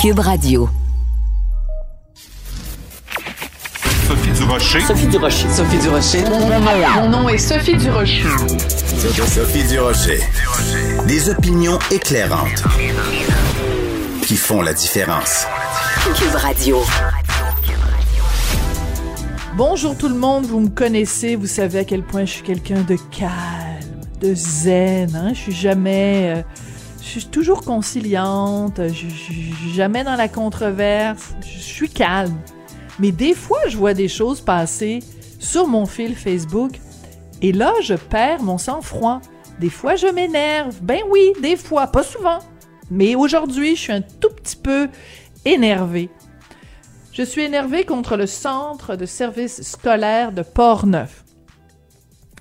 Cube Radio. Sophie Durocher. Sophie Durocher. Sophie Durocher. Mon nom est Sophie Durocher. Sophie Durocher. Des opinions éclairantes qui font la différence. Cube Radio. Bonjour tout le monde, vous me connaissez, vous savez à quel point je suis quelqu'un de calme, de zen. Hein? Je suis jamais, euh, je suis toujours conciliante, je, suis jamais dans la controverse. Je suis calme. Mais des fois, je vois des choses passer sur mon fil Facebook et là, je perds mon sang-froid. Des fois, je m'énerve. Ben oui, des fois, pas souvent. Mais aujourd'hui, je suis un tout petit peu énervée. Je suis énervée contre le centre de service scolaire de Port-Neuf.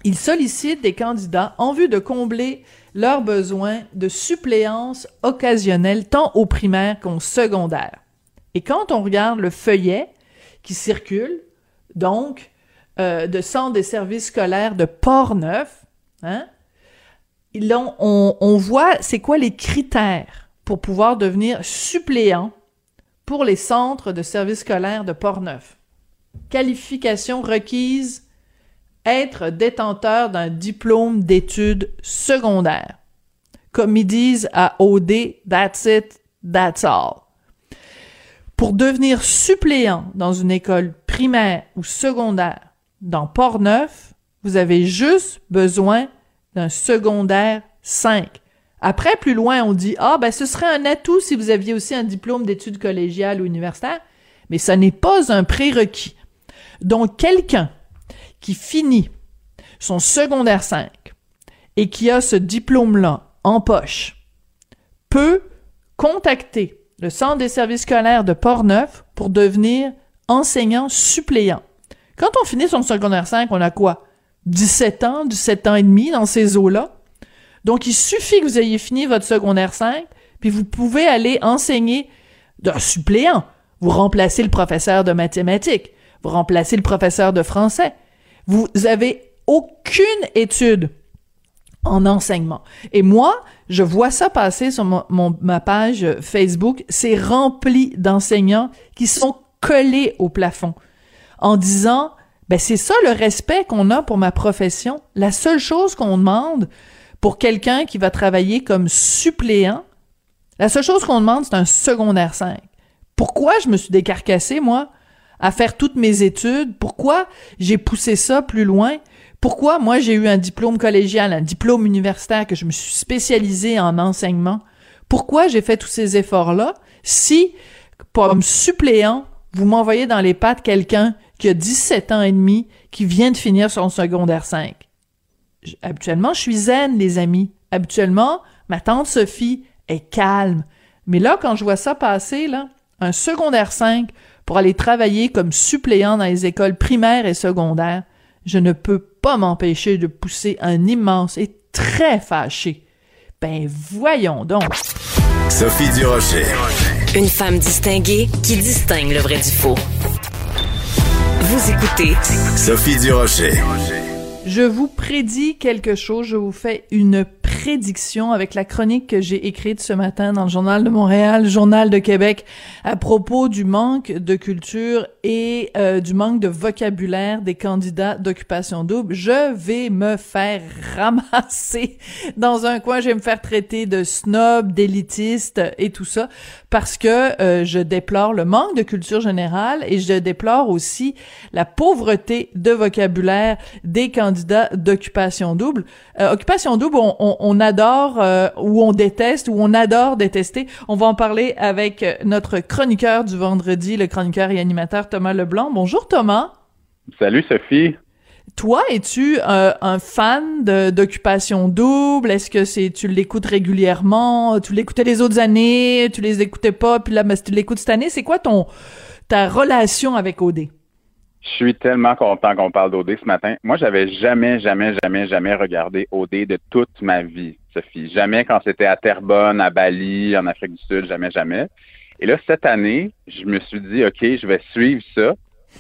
Ils sollicitent des candidats en vue de combler leurs besoins de suppléance occasionnelle tant au primaire qu'au secondaire. Et quand on regarde le feuillet qui circule, donc euh, de centre des services scolaires de Port-Neuf, hein, on, on voit c'est quoi les critères pour pouvoir devenir suppléant pour les centres de services scolaires de Port-Neuf. Qualification requise être détenteur d'un diplôme d'études secondaires. Comme ils disent à OD, that's it, that's all. Pour devenir suppléant dans une école primaire ou secondaire dans Port-Neuf, vous avez juste besoin d'un secondaire 5. Après, plus loin, on dit Ah, ben ce serait un atout si vous aviez aussi un diplôme d'études collégiales ou universitaires, mais ce n'est pas un prérequis. Donc, quelqu'un qui finit son secondaire 5 et qui a ce diplôme-là en poche peut contacter le Centre des services scolaires de Port-Neuf pour devenir enseignant suppléant. Quand on finit son secondaire 5, on a quoi? 17 ans, 17 ans et demi dans ces eaux-là. Donc, il suffit que vous ayez fini votre secondaire 5, puis vous pouvez aller enseigner d'un suppléant. Vous remplacez le professeur de mathématiques, vous remplacez le professeur de français. Vous avez aucune étude en enseignement. Et moi, je vois ça passer sur mon, ma page Facebook. C'est rempli d'enseignants qui sont collés au plafond en disant, ben c'est ça le respect qu'on a pour ma profession. La seule chose qu'on demande, pour quelqu'un qui va travailler comme suppléant, la seule chose qu'on demande, c'est un secondaire 5. Pourquoi je me suis décarcassé, moi, à faire toutes mes études? Pourquoi j'ai poussé ça plus loin? Pourquoi moi j'ai eu un diplôme collégial, un diplôme universitaire, que je me suis spécialisé en enseignement? Pourquoi j'ai fait tous ces efforts-là? Si, comme suppléant, vous m'envoyez dans les pattes quelqu'un qui a 17 ans et demi, qui vient de finir son secondaire 5? habituellement, je suis zen, les amis. Habituellement, ma tante Sophie est calme. Mais là, quand je vois ça passer, là, un secondaire 5 pour aller travailler comme suppléant dans les écoles primaires et secondaires, je ne peux pas m'empêcher de pousser un immense et très fâché. Ben voyons donc. Sophie Durocher. Une femme distinguée qui distingue le vrai du faux. Vous écoutez Sophie Durocher. Je vous prédis quelque chose, je vous fais une prédiction avec la chronique que j'ai écrite ce matin dans le Journal de Montréal, Journal de Québec, à propos du manque de culture et euh, du manque de vocabulaire des candidats d'occupation double. Je vais me faire ramasser dans un coin, je vais me faire traiter de snob, d'élitiste et tout ça, parce que euh, je déplore le manque de culture générale et je déplore aussi la pauvreté de vocabulaire des candidats d'occupation double. Euh, occupation double, on, on, on adore euh, ou on déteste ou on adore détester. On va en parler avec notre chroniqueur du vendredi, le chroniqueur et animateur Thomas Leblanc. Bonjour Thomas. Salut Sophie. Toi, es-tu euh, un fan d'occupation double? Est-ce que c'est tu l'écoutes régulièrement? Tu l'écoutais les autres années, tu les écoutais pas, puis là, mais tu l'écoutes cette année. C'est quoi ton ta relation avec OD? Je suis tellement content qu'on parle d'OD ce matin. Moi, j'avais jamais, jamais, jamais, jamais regardé OD de toute ma vie, Sophie. Jamais quand c'était à Terrebonne, à Bali, en Afrique du Sud, jamais, jamais. Et là, cette année, je me suis dit, OK, je vais suivre ça.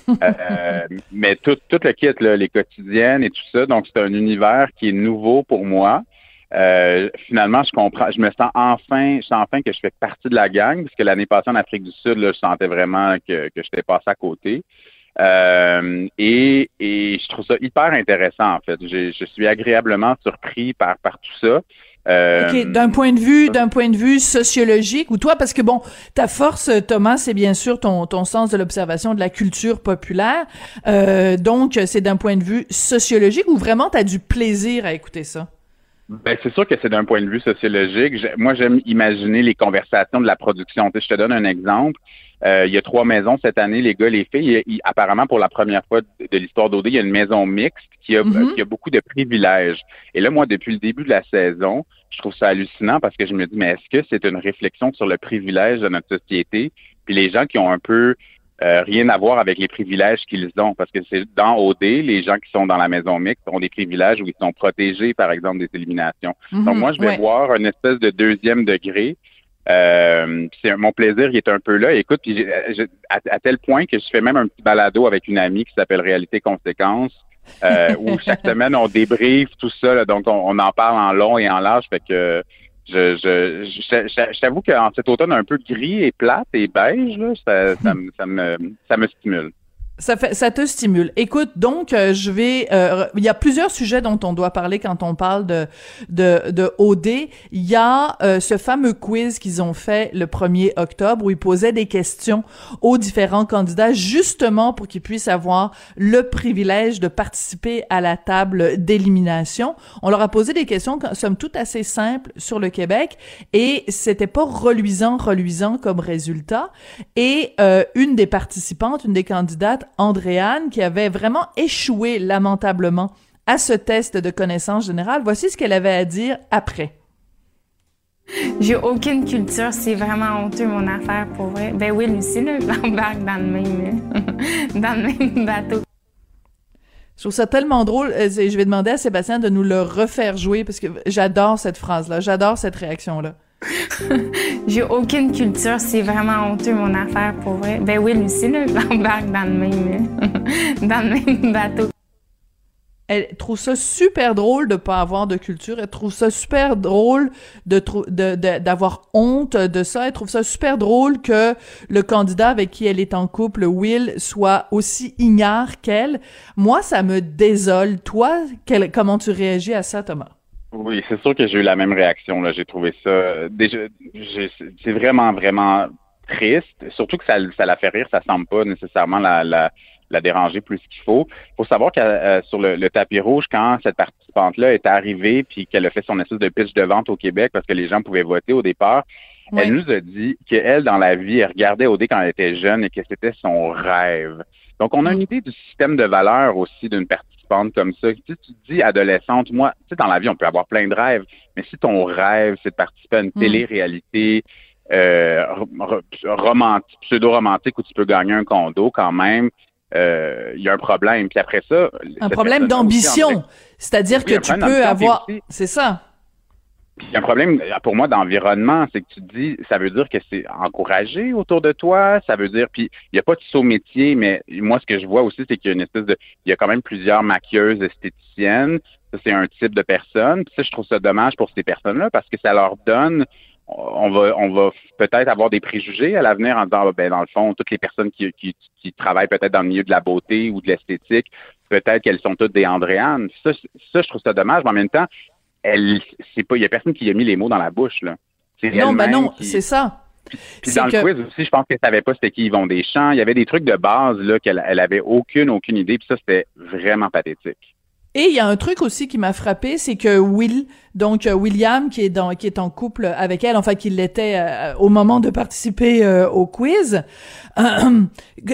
euh, mais tout, tout le kit, là, les quotidiennes et tout ça, donc c'est un univers qui est nouveau pour moi. euh, finalement, je comprends, je me sens enfin, je sens enfin que je fais partie de la gang, parce que l'année passée en Afrique du Sud, là, je sentais vraiment que, que j'étais passé à côté. Euh, et, et je trouve ça hyper intéressant, en fait. Je, je suis agréablement surpris par, par tout ça. Euh, OK, d'un point de vue, d'un point de vue sociologique, ou toi, parce que bon, ta force, Thomas, c'est bien sûr ton, ton sens de l'observation de la culture populaire. Euh, donc, c'est d'un point de vue sociologique ou vraiment t'as du plaisir à écouter ça? Ben, c'est sûr que c'est d'un point de vue sociologique. Moi, j'aime imaginer les conversations de la production. je te donne un exemple. Euh, il y a trois maisons cette année, les gars, les filles. apparemment, pour la première fois de, l'histoire d'OD, il y a une maison mixte qui a, mm-hmm. qui a beaucoup de privilèges. Et là, moi, depuis le début de la saison, je trouve ça hallucinant parce que je me dis, mais est-ce que c'est une réflexion sur le privilège de notre société? Puis les gens qui ont un peu euh, rien à voir avec les privilèges qu'ils ont, parce que c'est dans OD, les gens qui sont dans la maison mixte ont des privilèges où ils sont protégés, par exemple, des éliminations. Mhm, Donc moi, je vais voir une espèce de deuxième degré. Euh, c'est mon plaisir qui est un peu là. Écoute, puis à, tel point que je fais même un petit balado avec une amie qui s'appelle Réalité Conséquences, euh, où chaque semaine on débriefe tout ça. donc on, on, en parle en long et en large. Fait que je, je, je, t'avoue qu'en cet automne un peu gris et plate et beige, là, ça, ça, ça, me, ça me stimule. Ça fait, ça te stimule. Écoute, donc euh, je vais. Euh, il y a plusieurs sujets dont on doit parler quand on parle de de, de OD. Il y a euh, ce fameux quiz qu'ils ont fait le 1er octobre où ils posaient des questions aux différents candidats justement pour qu'ils puissent avoir le privilège de participer à la table d'élimination. On leur a posé des questions somme toute assez simples sur le Québec et c'était pas reluisant, reluisant comme résultat. Et une des participantes, une des candidates Andréane, qui avait vraiment échoué lamentablement à ce test de connaissance générale. Voici ce qu'elle avait à dire après. J'ai aucune culture, c'est vraiment honteux mon affaire pour vrai. Ben oui, Lucie, là, dans le même, dans le même bateau. Je trouve ça tellement drôle. Euh, je vais demander à Sébastien de nous le refaire jouer parce que j'adore cette phrase-là, j'adore cette réaction-là. J'ai aucune culture, c'est vraiment honteux mon affaire pour vrai. Ben oui, Lucie, là, j'embarque dans le même, dans le même bateau. Elle trouve ça super drôle de pas avoir de culture. Elle trouve ça super drôle de d'avoir honte de ça. Elle trouve ça super drôle que le candidat avec qui elle est en couple, Will, soit aussi ignare qu'elle. Moi, ça me désole. Toi, comment tu réagis à ça, Thomas? Oui, c'est sûr que j'ai eu la même réaction. Là, j'ai trouvé ça déjà, c'est vraiment vraiment triste. Surtout que ça, ça la fait rire, ça semble pas nécessairement la, la, la déranger plus qu'il faut. Il faut savoir que euh, sur le, tapis rouge, quand cette participante-là est arrivée puis qu'elle a fait son espèce de pitch de vente au Québec parce que les gens pouvaient voter au départ, elle nous a dit qu'elle, dans la vie, elle regardait OD quand elle était jeune et que c'était son rêve. Donc, on a une idée du système de valeur aussi d'une participante comme ça. Si tu te dis adolescente, moi, tu sais, dans la vie, on peut avoir plein de rêves, mais si ton rêve, c'est de participer à une hmm. télé-réalité euh, romantique, pseudo-romantique où tu peux gagner un condo quand même, euh, il y a un problème. Puis après ça... Un problème d'ambition. C'est-à-dire que tu peux avoir... C'est ça il y a un problème pour moi d'environnement, c'est que tu dis, ça veut dire que c'est encouragé autour de toi, ça veut dire, puis il n'y a pas de saut métier, mais moi ce que je vois aussi, c'est qu'il y a une espèce de, il y a quand même plusieurs maquilleuses esthéticiennes, ça c'est un type de personne, puis ça je trouve ça dommage pour ces personnes-là parce que ça leur donne, on va, on va peut-être avoir des préjugés à l'avenir en disant, ben dans le fond, toutes les personnes qui, qui, qui travaillent peut-être dans le milieu de la beauté ou de l'esthétique, peut-être qu'elles sont toutes des Andréanes. Ça, ça, je trouve ça dommage, mais en même temps, elle, c'est pas, il y a personne qui a mis les mots dans la bouche, là. Non, ben non, c'est ça. Puis dans le quiz aussi, je pense qu'elle savait pas c'était qui Yvon Deschamps. Il y avait des trucs de base, là, qu'elle elle avait aucune, aucune idée. Puis ça, c'était vraiment pathétique. Et il y a un truc aussi qui m'a frappé, c'est que Will, donc euh, William, qui est dans, qui est en couple avec elle, enfin qu'il l'était euh, au moment de participer euh, au quiz,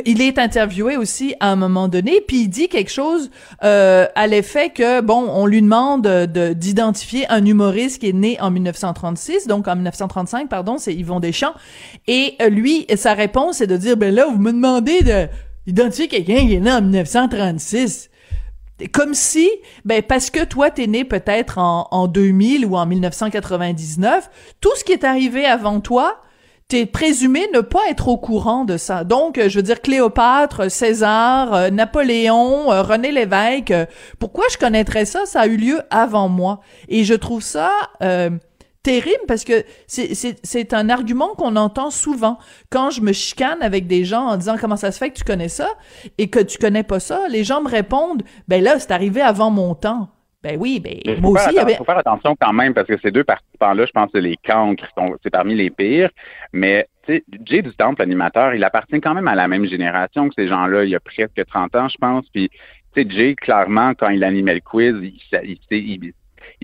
il est interviewé aussi à un moment donné, puis il dit quelque chose à l'effet que bon, on lui demande de d'identifier un humoriste qui est né en 1936, donc en 1935, pardon, c'est Yvon Deschamps, et lui, sa réponse est de dire ben là, vous me demandez de identifier quelqu'un qui est né en 1936. Comme si, ben parce que toi t'es né peut-être en, en 2000 ou en 1999, tout ce qui est arrivé avant toi, t'es présumé ne pas être au courant de ça. Donc, je veux dire, Cléopâtre, César, euh, Napoléon, euh, René Lévesque, euh, pourquoi je connaîtrais ça? Ça a eu lieu avant moi. Et je trouve ça terrible parce que c'est un argument qu'on entend souvent. Quand je me chicane avec des gens en disant comment ça se fait que tu connais ça et que tu connais pas ça, les gens me répondent, ben là, c'est arrivé avant mon temps. Ben oui, ben moi aussi. Il faut faire attention quand même parce que ces deux participants-là, je pense que les cancres, c'est parmi les pires. Mais Jay du Temple, l'animateur, il appartient quand même à la même génération que ces gens-là. Il y a presque 30 ans, je pense. Puis, tu sais, Jay, clairement, quand il animait le quiz, il, il, il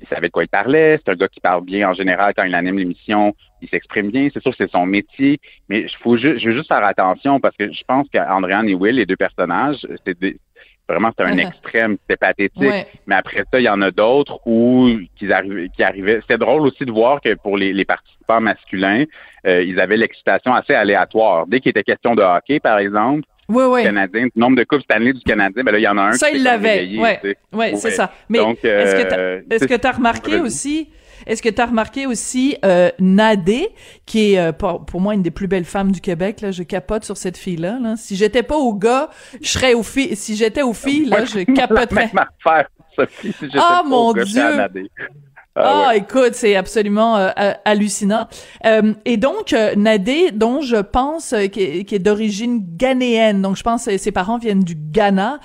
savait de quoi il parlait. C'est un gars qui parle bien en général quand il anime l'émission. Il s'exprime bien. C'est sûr que c'est son métier. Mais je, faut je veux juste faire attention parce que je pense qu'Andréane et Will, les deux personnages, c'est des, Vraiment, c'était un extrême, c'était pathétique. Mais après ça, il y en a d'autres où qui arrivaient, qui arrivaient. C'était drôle aussi de voir que pour les, participants masculins, euh, ils avaient l'excitation assez aléatoire. Dès qu'il était question de hockey, par exemple, oui, oui. Canadien, nombre de coupes Stanley du Canadien, ben là, il y en a un. Ça, il l'avait. Oui, ouais, c'est ça. Mais est-ce que tu as remarqué aussi est-ce que tu as remarqué aussi euh, Nadé, qui est euh, pour, moi une des plus belles femmes du Québec là, je capote sur cette fille-là. Là. Si j'étais pas au gars, je serais aux filles. Si j'étais aux filles, là, je capoterais. Sophie, si oh mon Dieu. Ah, ah écoute, c'est absolument euh, hallucinant. Euh, et donc, euh, Nadé, dont je pense qui est, d'origine ghanéenne, donc je pense que ses parents viennent du Ghana.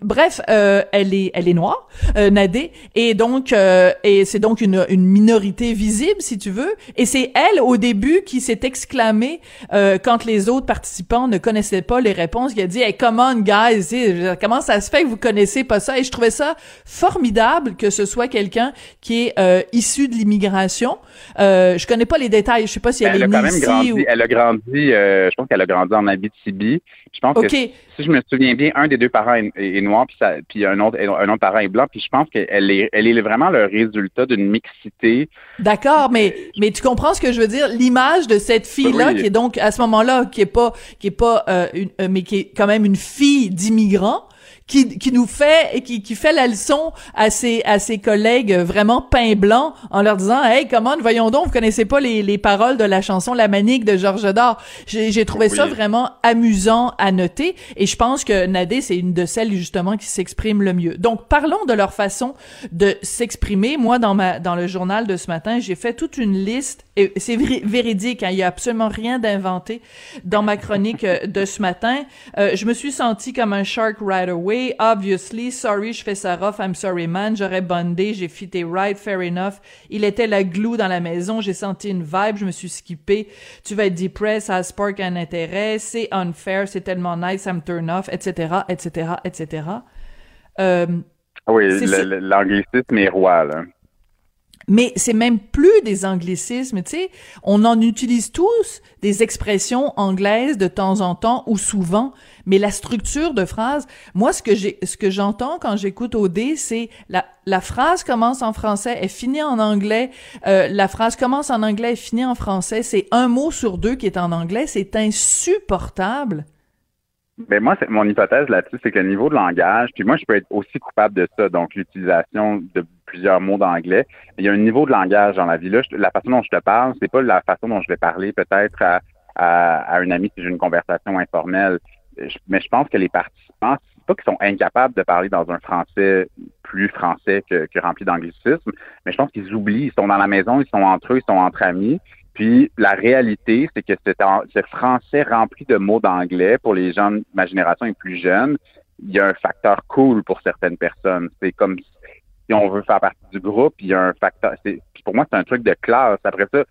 bref, elle est elle est noire, Nadé, et donc et c'est donc une, une minorité visible, si tu veux. Et c'est elle au début qui s'est exclamée quand les autres participants ne connaissaient pas les réponses, qui a dit "Hey, come on, guys, comment ça se fait que vous connaissez pas ça? Et je trouvais ça formidable que ce soit quelqu'un qui est euh, issue de l'immigration. Euh, je connais pas les détails. Je sais pas si elle, elle est même grandi, Elle a grandi. Euh, je pense qu'elle a grandi en Abitibi. Je pense que si je me souviens bien, un des deux parents est, noir, puis, ça, puis un autre un autre parent est blanc. Puis je pense qu'elle est elle est vraiment le résultat d'une mixité. D'accord, mais mais tu comprends ce que je veux dire? L'image de cette fille là, qui est donc à ce moment-là, qui est pas qui est pas euh, une, euh, mais qui est quand même une fille d'immigrants qui, qui nous fait et qui, qui fait la leçon à ses à ses collègues vraiment pain blanc en leur disant hey comment voyons donc vous connaissez pas les, les paroles de la chanson La Manique de Georges Dor j'ai trouvé ça vraiment amusant à noter et je pense que Nadé c'est une de celles justement qui s'exprime le mieux. Donc parlons de leur façon de s'exprimer. Moi dans ma dans le journal de ce matin j'ai fait toute une liste et c'est véridique hein, il y a absolument rien d'inventé dans ma chronique euh, de ce matin. Euh, je me suis senti comme un shark right away obviously, sorry, je fais ça rough, I'm sorry man, j'aurais bondé, j'ai fité right, fair enough. Il était la glue dans la maison, j'ai senti une vibe, je me suis skippé. Tu vas être depressed, ça spark un intérêt, c'est unfair, c'est tellement nice, I'm turn off, etc., etc., etc. Euh, oui, l'anglicisme est roi, là. Mais c'est même plus des anglicismes, tu sais. On en utilise tous des expressions anglaises de temps en temps ou souvent, mais la structure de phrase, moi, ce que j'ai, ce que j'entends quand j'écoute OD, c'est la, la phrase commence en français, elle finit en anglais, euh, la phrase commence en anglais, elle finit en français, c'est un mot sur deux qui est en anglais, c'est insupportable. Mais moi, mon hypothèse là-dessus, c'est que le niveau de langage, puis moi, je peux être aussi coupable de ça, donc l'utilisation de mots d'anglais. Il y a un niveau de langage dans la vie. Là, la façon dont je te parle, c'est pas la façon dont je vais parler peut-être à, à, à un ami si j'ai une conversation informelle. mais je pense que les participants, c'est pas qu'ils sont incapables de parler dans un français plus français que, que rempli d'anglicisme, mais je pense qu'ils oublient. Ils sont dans la maison, ils sont entre eux, ils sont entre amis. Puis la réalité, c'est que ce français rempli de mots d'anglais pour les gens de ma génération et plus jeunes, il y a un facteur cool pour certaines personnes. C'est comme si on veut faire partie du groupe, il y a un facteur. Pour moi, c'est un truc de classe. Après ça,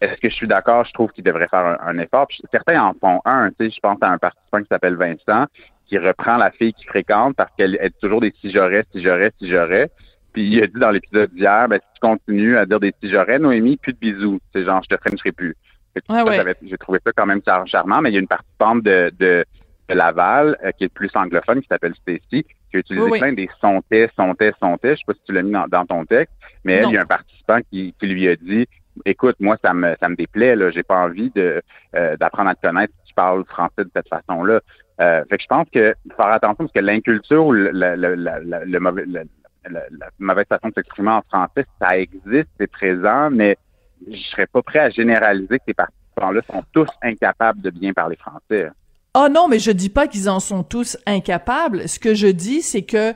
est-ce que je suis d'accord? Je trouve qu'il devrait faire un, effort. certains en font un. Tu sais, je pense à un participant qui s'appelle Vincent, qui reprend la fille qu'il fréquente parce qu'elle est toujours des si j'aurais, si j'aurais, si j'aurais. Puis il a dit dans l'épisode d'hier, ben, si tu continues à dire des petits j'aurais, Noémie, plus de bisous. C'est genre, je te frencherai plus. J'ai trouvé ça quand même charmant, mais il y a une participante de, de, de Laval euh, qui est plus anglophone, qui s'appelle Stacy, qui a utilisé plein des sontais, sontais, sontais. Je sais pas si tu l'as mis dans, ton texte, mais elle, il y a un participant qui, qui lui a dit Écoute, moi, ça me ça me déplaît, là, j'ai pas envie de euh, d'apprendre à te connaître si tu parles français de cette façon-là. Euh, fait que je pense que faire attention parce que l'inculture ou le, le, le, le mauvais la, mauvaise façon de s'exprimer en français, ça existe, c'est présent, mais je serais pas prêt à généraliser que ces participants participants-là sont tous incapables de bien parler français. Oh non, mais je dis pas qu'ils en sont tous incapables. Ce que je dis, c'est que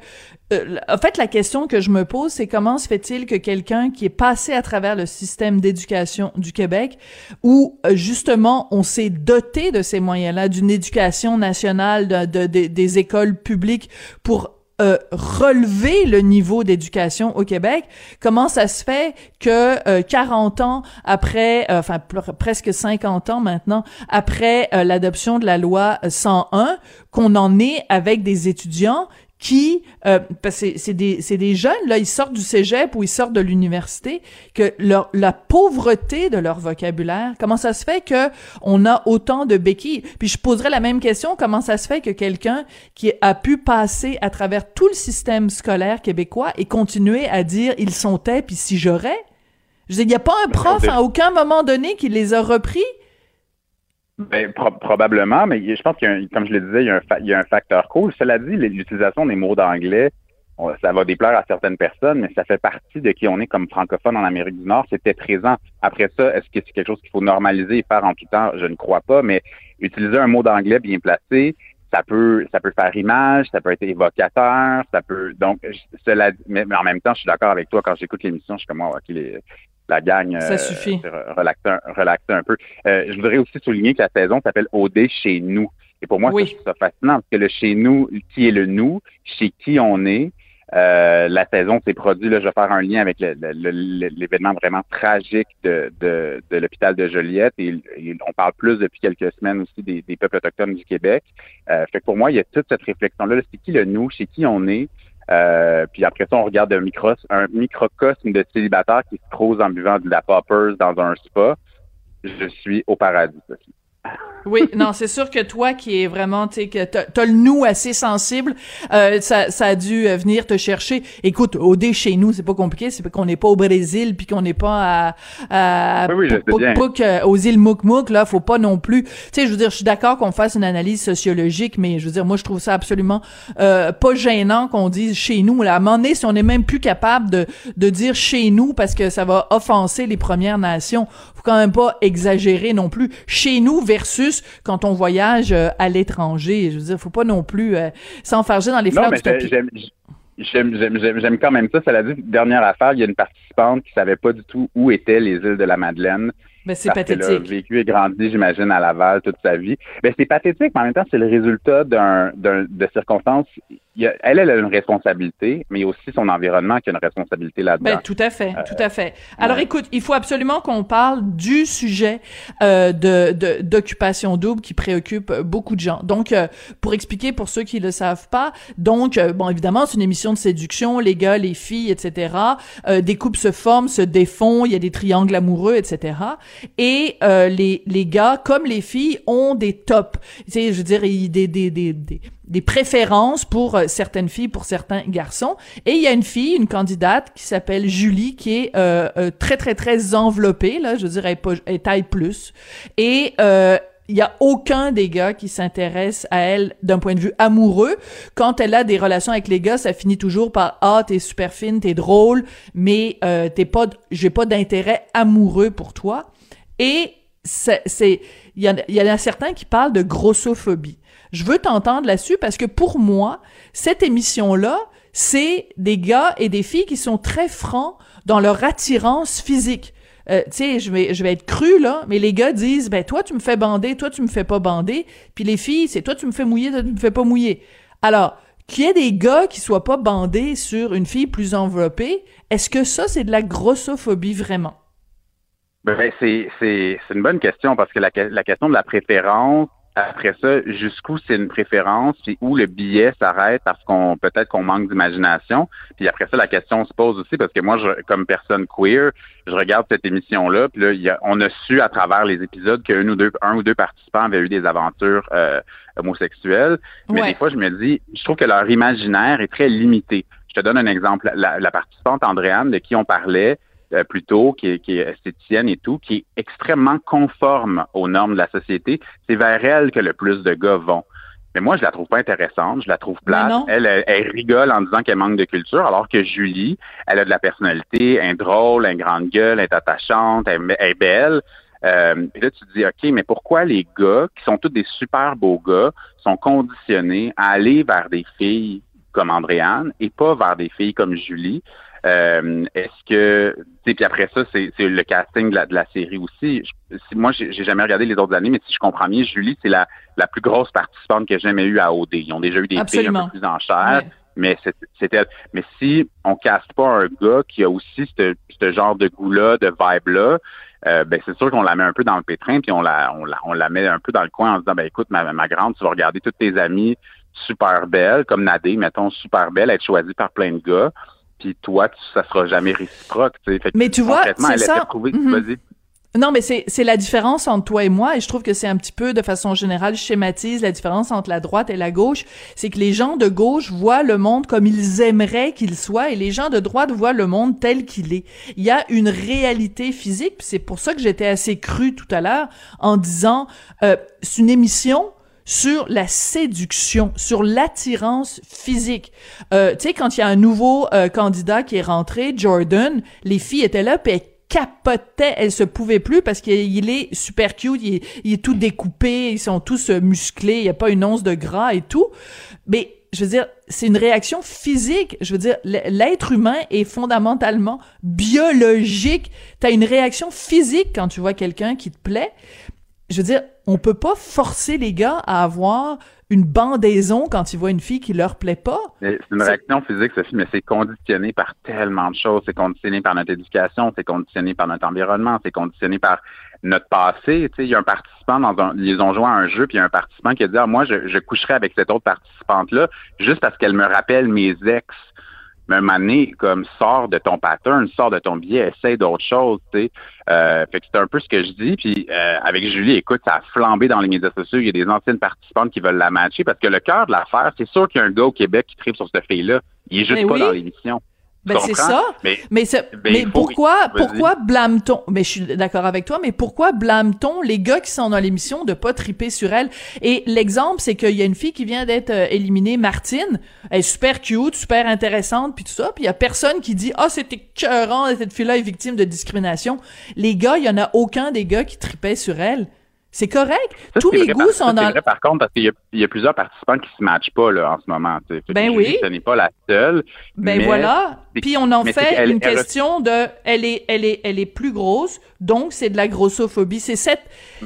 euh, en fait, la question que je me pose, c'est comment se fait-il que quelqu'un qui est passé à travers le système d'éducation du Québec, où euh, justement on s'est doté de ces moyens-là, d'une éducation nationale, de, des écoles publiques pour euh, relever le niveau d'éducation au Québec. Comment ça se fait que 40 ans après, enfin presque 50 ans maintenant, après l'adoption de la loi 101, qu'on en est avec des étudiants qui, euh, parce que c'est des, des jeunes, là, ils sortent du cégep ou ils sortent de l'université, que leur, la pauvreté de leur vocabulaire, comment ça se fait que on a autant de béquilles? Puis je poserais la même question, comment ça se fait que quelqu'un qui a pu passer à travers tout le système scolaire québécois et continuer à dire ils sont tais puis si j'aurais? Je dis, il n'y a pas un prof à aucun moment donné qui les a repris ben, probablement, mais je pense qu'il comme je le disais, il y, a un y a facteur cool. Cela dit, l'utilisation des mots d'anglais, ça va déplaire à certaines personnes, mais ça fait partie de qui on est comme francophone en Amérique du Nord. C'était présent. Après ça, est-ce que c'est quelque chose qu'il faut normaliser et faire en tout temps? Je ne crois pas, mais utiliser un mot d'anglais bien placé, ça peut ça peut faire image, ça peut être évocateur, ça peut donc cela mais, en même temps, je suis d'accord avec toi quand j'écoute l'émission, je suis comme moi, ok, les, la gagne ça euh, suffit. relaxer, un, peu. Euh, je voudrais aussi souligner que la saison s'appelle OD chez nous. Et pour moi, ça, je trouve ça fascinant parce que le chez nous, qui est le nous, chez qui on est, euh, la saison s'est produite, là, je vais faire un lien avec l'événement vraiment tragique de, de, de l'hôpital de Joliette et, on parle plus depuis quelques semaines aussi des, peuples autochtones du Québec. Euh, fait que pour moi, il y a toute cette réflexion-là. c'est qui le nous, chez qui on est, euh, puis après ça, on regarde un, micro, un microcosme de célibataire qui se croise en buvant de la poppers dans un spa. Je suis au paradis, oui, non, c'est sûr que toi qui es vraiment, tu sais, que t'as le nous assez sensible, euh, ça, ça a dû euh, venir te chercher. Écoute, au dé chez nous, c'est pas compliqué, c'est qu'on n'est pas au Brésil puis qu'on n'est pas à, à oui, euh, aux îles Mouk là, faut pas non plus. Tu sais, je veux dire, je suis d'accord qu'on fasse une analyse sociologique, mais je veux dire, moi, je trouve ça absolument euh, pas gênant qu'on dise chez nous. Là, à un moment donné, si on est même plus capable de de dire chez nous parce que ça va offenser les Premières Nations, faut quand même pas exagérer non plus. Chez nous versus quand on voyage euh, à l'étranger. Je veux dire, faut pas non plus euh, s'enfarger dans les fleurs du tapis. J'aime quand même ça. Ça l'a dit, dernière affaire, il y a une participante qui savait pas du tout où étaient les îles de la Madeleine. Ben, c'est pathétique. Elle a vécu et grandi, j'imagine, à Laval toute sa vie. Ben, c'est pathétique, mais en même temps, c'est le résultat d'un, de circonstances elle, elle a une responsabilité, mais aussi son environnement qui a une responsabilité là-dedans. Ben, tout à fait, euh, tout à fait. Alors, écoute, il faut absolument qu'on parle du sujet euh, de, d'occupation double qui préoccupe beaucoup de gens. Donc, euh, pour expliquer pour ceux qui le savent pas, donc, euh, bon, évidemment, c'est une émission de séduction, les gars, les filles, etc. des couples se forment, se défont, il y a des triangles amoureux, etc. Et les, les gars, comme les filles, ont des tops. Tu sais, je veux dire, des, des, des, des des préférences pour euh, certaines filles, pour certains garçons. Et il y a une fille, une candidate qui s'appelle Julie, qui est euh, euh, très très très enveloppée, là, je veux dire, elle, taille plus. Et il y a aucun des gars qui s'intéresse à elle d'un point de vue amoureux. Quand elle a des relations avec les gars, ça finit toujours par ah t'es super fine, t'es drôle, mais t'es pas, j'ai pas d'intérêt amoureux pour toi. Et c'est, il y, y en a certains qui parlent de grossophobie. Je veux t'entendre là-dessus parce que pour moi, cette émission-là, c'est des gars et des filles qui sont très francs dans leur attirance physique. Euh, tu sais, je vais, je vais être cru là, mais les gars disent, ben toi tu me fais bander, toi tu me fais pas bander, puis les filles, c'est toi tu me fais mouiller, toi tu me fais pas mouiller. Alors, qu'il y ait des gars qui soient pas bandés sur une fille plus enveloppée, est-ce que ça c'est de la grossophobie vraiment? Ben, c'est, c'est, c'est une bonne question parce que la, la question de la préférence, après ça, jusqu'où c'est une préférence, puis où le billet s'arrête parce qu'on peut-être qu'on manque d'imagination. Puis après ça, la question se pose aussi parce que moi, je, comme personne queer, je regarde cette émission-là, puis là, y a, on a su à travers les épisodes qu'un ou deux, un ou deux participants avaient eu des aventures euh, homosexuelles. Mais des fois, je me dis, je trouve que leur imaginaire est très limité. Je te donne un exemple. La, la participante Andréane, de qui on parlait, euh, plutôt, qui est, qui est esthéticienne et tout, qui est extrêmement conforme aux normes de la société, c'est vers elle que le plus de gars vont. Mais moi, je la trouve pas intéressante, je la trouve plate. Elle, elle, rigole en disant qu'elle manque de culture, alors que Julie, elle a de la personnalité, elle est drôle, elle grande gueule, elle est attachante, elle, est belle. Euh, et là, tu te dis, OK, mais pourquoi les gars, qui sont tous des super beaux gars, sont conditionnés à aller vers des filles comme Andréane et pas vers des filles comme Julie? Euh, Est-ce que, tu puis après ça, c'est le casting de la, de la série aussi. Je, moi, j'ai jamais regardé les autres années, mais si je comprends bien, Julie, c'est la, la plus grosse participante que j'ai jamais eue à OD. Ils ont déjà eu des filles un peu plus en chair. Mais c'était, mais si on caste pas un gars qui a aussi ce, ce genre de goût-là, de vibe-là, euh, ben c'est sûr qu'on la met un peu dans le pétrin, puis on la, on la, on la met un peu dans le coin en disant, ben écoute, ma, ma grande, tu vas regarder toutes tes amies super belles, comme Nadé, mettons, super belle, être choisie par plein de gars puis toi, tu, ça sera jamais réciproque. Fait mais tu vois, c'est ça. Mm Non, mais c'est, c'est la différence entre toi et moi, et je trouve que c'est un petit peu, de façon générale, je schématise la différence entre la droite et la gauche, c'est que les gens de gauche voient le monde comme ils aimeraient qu'il soit, et les gens de droite voient le monde tel qu'il est. Il y a une réalité physique, c'est pour ça que j'étais assez cru tout à l'heure, en disant, euh, c'est une émission sur la séduction, sur l'attirance physique. Euh, tu sais, quand il y a un nouveau euh, candidat qui est rentré, Jordan, les filles étaient là, puis elles capotaient, elles se pouvaient plus parce qu'il est super cute, il est, il est, tout découpé, ils sont tous euh, musclés, il n'y a pas une once de gras et tout. Mais je veux dire, c'est une réaction physique. Je veux dire, l'être humain est fondamentalement biologique. T'as une réaction physique quand tu vois quelqu'un qui te plaît je veux dire, on peut pas forcer les gars à avoir une bandaison quand ils voient une fille qui leur plaît pas. C'est une réaction physique, Sophie, mais c'est conditionné par tellement de choses. C'est conditionné par notre éducation, c'est conditionné par notre environnement, c'est conditionné par notre passé. Tu sais, il y a un participant dans un, ils ont joué à un jeu, puis il y a un participant qui a dit, ah, moi, je, je coucherai avec cette autre participante-là juste parce qu'elle me rappelle mes ex mais un moment donné, comme sors de ton pattern, sors de ton biais, essaye d'autres choses, tu sais. Euh, fait que c'est un peu ce que je dis. Puis euh, avec Julie, écoute, ça a flambé dans les médias sociaux. Il y a des anciennes participantes qui veulent la matcher parce que le cœur de l'affaire, c'est sûr qu'il y a un gars au Québec qui tripe sur cette fille-là. Il est juste pas dans l'émission. Ben c'est ça. Mais, mais, ben, pourquoi, pourquoi blâme-t-on Mais je suis d'accord avec toi. Mais pourquoi blâme-t-on les gars qui sont dans l'émission de pas triper sur elle? Et l'exemple, c'est qu'il y a une fille qui vient d'être euh, éliminée, Martine. Elle est super cute, super intéressante, puis tout ça. Puis il y a personne qui dit ah c'était cœurant, cette fille-là est victime de discrimination. Les gars, il y en a aucun des gars qui tripaient sur elle. C'est correct. Tous les goûts sont dans. Vrai, par contre, parce qu'il y, a plusieurs participants qui se matchent pas là en ce moment. Ben oui. Ce n'est pas la seule. Ben voilà. Puis on en fait une question de, elle est, elle est, elle est plus grosse, donc c'est de la grossophobie. C'est cette.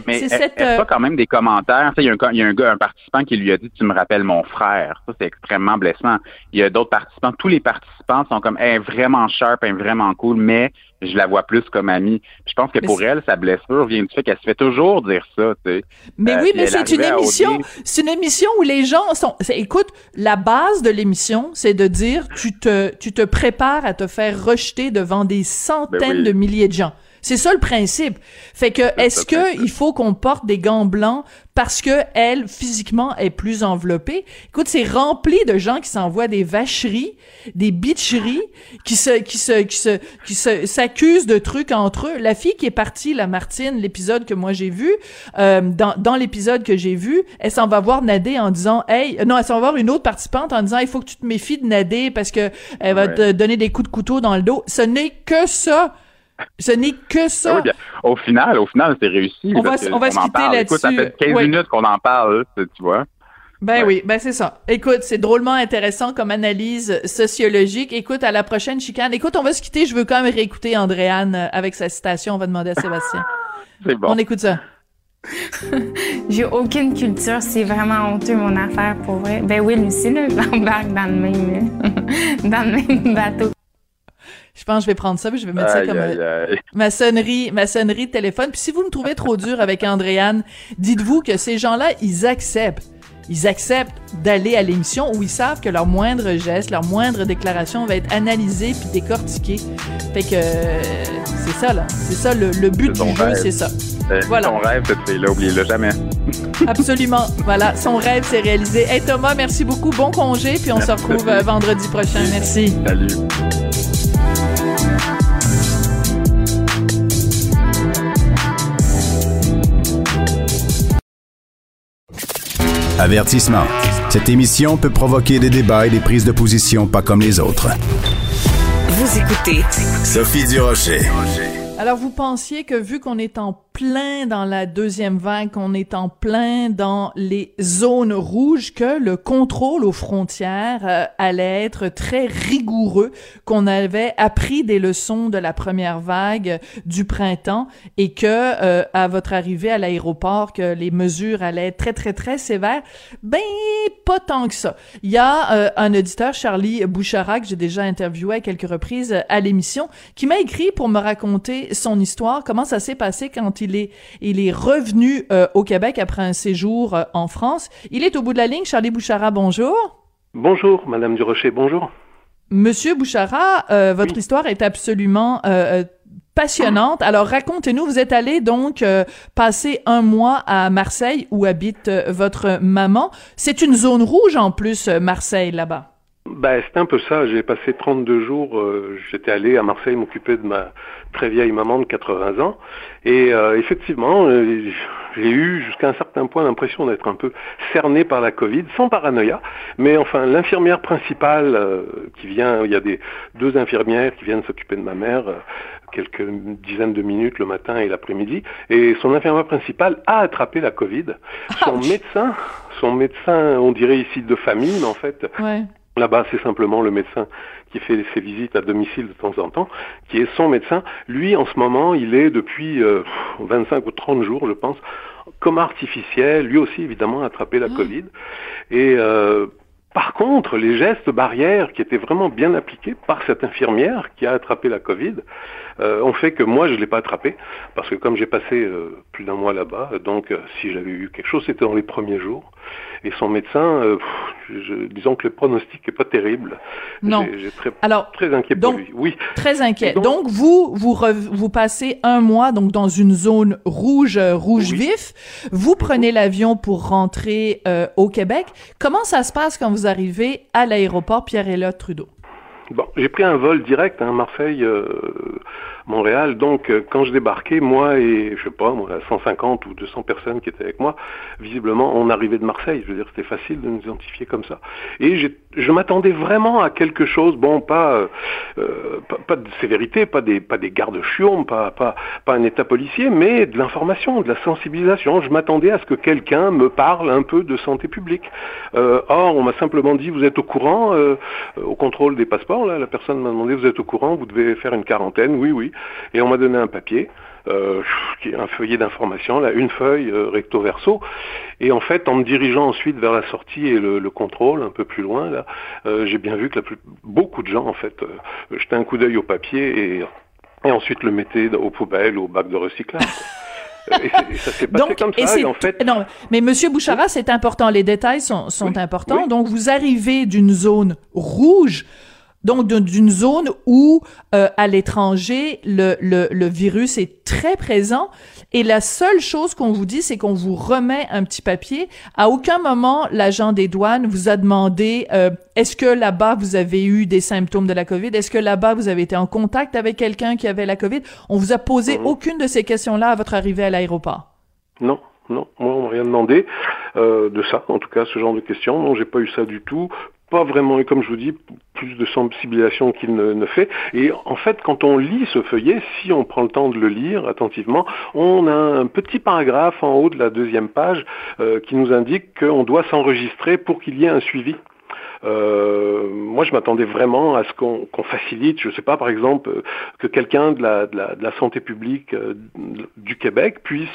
Mais c'est cette. Elle, quand même des commentaires? Il y, a un, il y a un gars, un participant qui lui a dit, tu me rappelles mon frère. Ça c'est extrêmement blessant. Il y a d'autres participants. Tous les participants sont comme, elle est vraiment sharp, elle est vraiment cool, mais je la vois plus comme amie. je pense que pour elle, sa blessure vient du fait qu'elle se fait toujours dire ça, tu sais. Mais euh, oui, mais c'est une émission, c'est une émission où les gens sont, écoute, la base de l'émission, c'est de dire, tu te, tu te prépares à te faire rejeter devant des centaines ben de milliers de gens. C'est ça le principe. Fait que est-ce que il faut qu'on porte des gants blancs parce que elle physiquement est plus enveloppée? Écoute, c'est rempli de gens qui s'envoient des vacheries, des bitcheries, qui se qui se qui se qui se s'accusent de trucs entre eux. La fille qui est partie, la Martine, l'épisode que moi j'ai vu, euh, dans dans l'épisode que j'ai vu, elle s'en va voir Nadé en disant "Hey, non, elle s'en va voir une autre participante en disant "Il faut que tu te méfies de Nadé parce que elle va te donner des coups de couteau dans le dos." Ce n'est que ça. Ce n'est que ça. au final, au final, c'est réussi. On va, on va se quitter là-dessus. Ça fait 15 minutes qu'on en parle, tu vois. Ben oui, ben c'est ça. Écoute, c'est drôlement intéressant comme analyse sociologique. Écoute, à la prochaine chicane. Écoute, on va se quitter. Je veux quand même réécouter Andréane euh, avec sa citation. On va demander à Sébastien. c'est bon. On écoute ça. J'ai aucune culture, c'est vraiment honteux mon affaire pour vrai. Ben oui, Lucie, là, j'embarque dans le même, dans le même bateau. Je pense que je vais prendre ça, puis je vais mettre ça comme euh, ma sonnerie, ma sonnerie de téléphone. Puis si vous me trouvez trop dur avec Andréane, dites-vous que ces gens-là, ils acceptent. Ils acceptent d'aller à l'émission où ils savent que leur moindre geste, leur moindre déclaration va être analysée puis décortiquée. Fait que c'est ça là, c'est ça le, but du jeu, c'est ça. voilà. Son rêve, cette fille-là, oubliez-le jamais. Absolument. Voilà, son rêve s'est réalisé. Hey Thomas, merci beaucoup, bon congé, puis on se retrouve euh, vendredi prochain. Merci. Salut. Avertissement. Cette émission peut provoquer des débats et des prises de position pas comme les autres. Vous écoutez Sophie Durocher. Alors, vous pensiez que vu qu'on est en plein dans la deuxième vague, qu'on est en plein dans les zones rouges, que le contrôle aux frontières euh, allait être très rigoureux, qu'on avait appris des leçons de la première vague du printemps et que euh, à votre arrivée à l'aéroport, que les mesures allaient être très très très sévères. Ben pas tant que ça. Il y a euh, un auditeur, Charlie Bouchara, que j'ai déjà interviewé à quelques reprises à l'émission, qui m'a écrit pour me raconter son histoire, comment ça s'est passé quand il est il est revenu euh, au Québec après un séjour euh, en France. Il est au bout de la ligne. Charlie Bouchara, bonjour. Bonjour, Madame Durocher, bonjour. Monsieur Bouchara, euh, votre histoire est absolument passionnante. Alors racontez-nous, vous êtes allé donc passer un mois à Marseille où habite votre maman. C'est une zone rouge en plus, Marseille, là-bas. Ben, c'est un peu ça. J'ai passé 32 jours. Euh, j'étais allé à Marseille m'occuper de ma très vieille maman de 80 ans. Et euh, effectivement, euh, j'ai eu jusqu'à un certain point l'impression d'être un peu cerné par la Covid, sans paranoïa. Mais enfin, l'infirmière principale qui vient, il y a des deux infirmières qui viennent s'occuper de ma mère quelques dizaines de minutes le matin et l'après-midi. Et son infirmière principale a attrapé la Covid. Son médecin, son médecin, on dirait ici de famille, mais en fait, ouais. Là-bas, c'est simplement le médecin qui fait ses visites à domicile de temps en temps, qui est son médecin. Lui, en ce moment, il est depuis 25 euh, ou 30 jours, je pense, comme artificiel, lui aussi évidemment attrapé la ah. Covid. Et euh, par contre, les gestes barrières qui étaient vraiment bien appliqués par cette infirmière qui a attrapé la Covid euh, ont fait que moi je ne l'ai pas attrapé parce que comme j'ai passé plus d'un mois là-bas, donc si j'avais eu quelque chose, c'était dans les premiers jours. Et son médecin, euh, je, disons que le pronostic n'est pas terrible. Non. J'ai très, Alors, très inquiet pour lui. Oui. Très inquiet. Donc, vous, vous, vous passez un mois donc dans une zone rouge, euh, rouge vif. Vous prenez l'avion pour rentrer euh, au Québec. Comment ça se passe quand vous arrivez à l'aéroport Pierre-Éliott Trudeau? Bon, j'ai pris un vol direct, hein, Marseille, Montréal. Donc, euh, quand je débarquais, moi et, je sais pas, moi, 150 ou 200 personnes qui étaient avec moi, visiblement, on arrivait de Marseille. Je veux dire, c'était facile de nous identifier comme ça. Et je m'attendais vraiment à quelque chose, bon, pas, euh, pas, de sévérité, pas des, pas des gardes chiourmes, pas, un état policier, mais de l'information, de la sensibilisation. Je m'attendais à ce que quelqu'un me parle un peu de santé publique. Euh, or, on m'a simplement dit, vous êtes au courant, au contrôle des passeports, là, la personne m'a demandé, vous êtes au courant, vous devez faire une quarantaine. Oui, oui. Et on m'a donné un papier. Euh, un feuillet d'information, là, une feuille euh, recto verso. Et en fait, en me dirigeant ensuite vers la sortie et le, contrôle, un peu plus loin, là, euh, j'ai bien vu que la plus, beaucoup de gens, en fait, jetaient un coup d'œil au papier et, et ensuite le mettaient aux poubelles ou au bac de recyclage. et, ça s'est passé comme ça. Et en fait... Non, mais Monsieur Bouchara, c'est important. Les détails sont, sont importants. Donc, vous arrivez d'une zone rouge donc d'une zone où euh, à l'étranger le, le, le, virus est très présent et la seule chose qu'on vous dit c'est qu'on vous remet un petit papier. À aucun moment l'agent des douanes vous a demandé euh, est-ce que là-bas vous avez eu des symptômes de la Covid? Est-ce que là-bas vous avez été en contact avec quelqu'un qui avait la Covid? On vous a posé aucune de ces questions-là à votre arrivée à l'aéroport Non. Non, moi on m'a rien demandé euh, de ça, en tout cas ce genre de questions. Non, j'ai pas eu ça du tout pas vraiment, et comme je vous dis, plus de sensibilisation qu'il ne, fait. Et en fait, quand on lit ce feuillet, si on prend le temps de le lire attentivement, on a un petit paragraphe en haut de la deuxième page euh, qui nous indique qu'on doit s'enregistrer pour qu'il y ait un suivi. Euh, moi, je m'attendais vraiment à ce qu'on facilite, je ne sais pas, par exemple, euh, que quelqu'un de la, santé publique euh, du Québec puisse,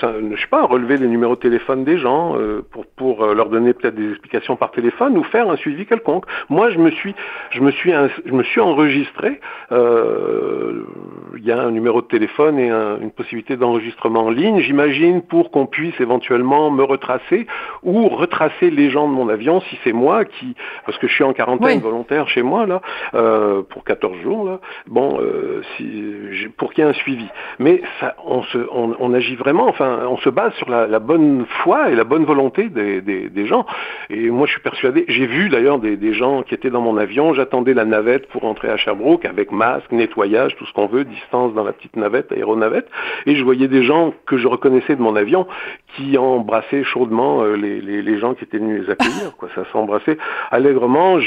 ça, je sais pas, relever les numéros de téléphone des gens pour, pour leur donner peut-être des explications par téléphone ou faire un suivi quelconque. Moi, je me suis, je me suis, je me suis enregistré. Il y a un numéro de téléphone et une possibilité d'enregistrement en ligne, j'imagine, pour qu'on puisse éventuellement me retracer ou retracer les gens de mon avion si c'est moi qui, parce que je suis en quarantaine volontaire chez moi là, euh, pour 14 jours là, bon, euh, si, pour qu'il y ait un suivi. Mais ça, on, se, on, agit vraiment, enfin, on se base sur la, bonne foi et la bonne volonté des, des, gens. Et moi, je suis persuadé, j'ai vu d'ailleurs des, des gens qui étaient dans mon avion, j'attendais la navette pour entrer à Sherbrooke avec masque, nettoyage, tout ce qu'on veut, distance dans la petite navette, aéronavette, et je voyais des gens que je reconnaissais de mon avion qui embrassaient chaudement euh, les, les, les gens qui étaient venus les accueillir. Quoi. Ça embrasser allègrement.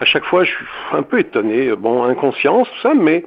à chaque fois, je suis un peu étonné. Bon, inconscience, tout ça, mais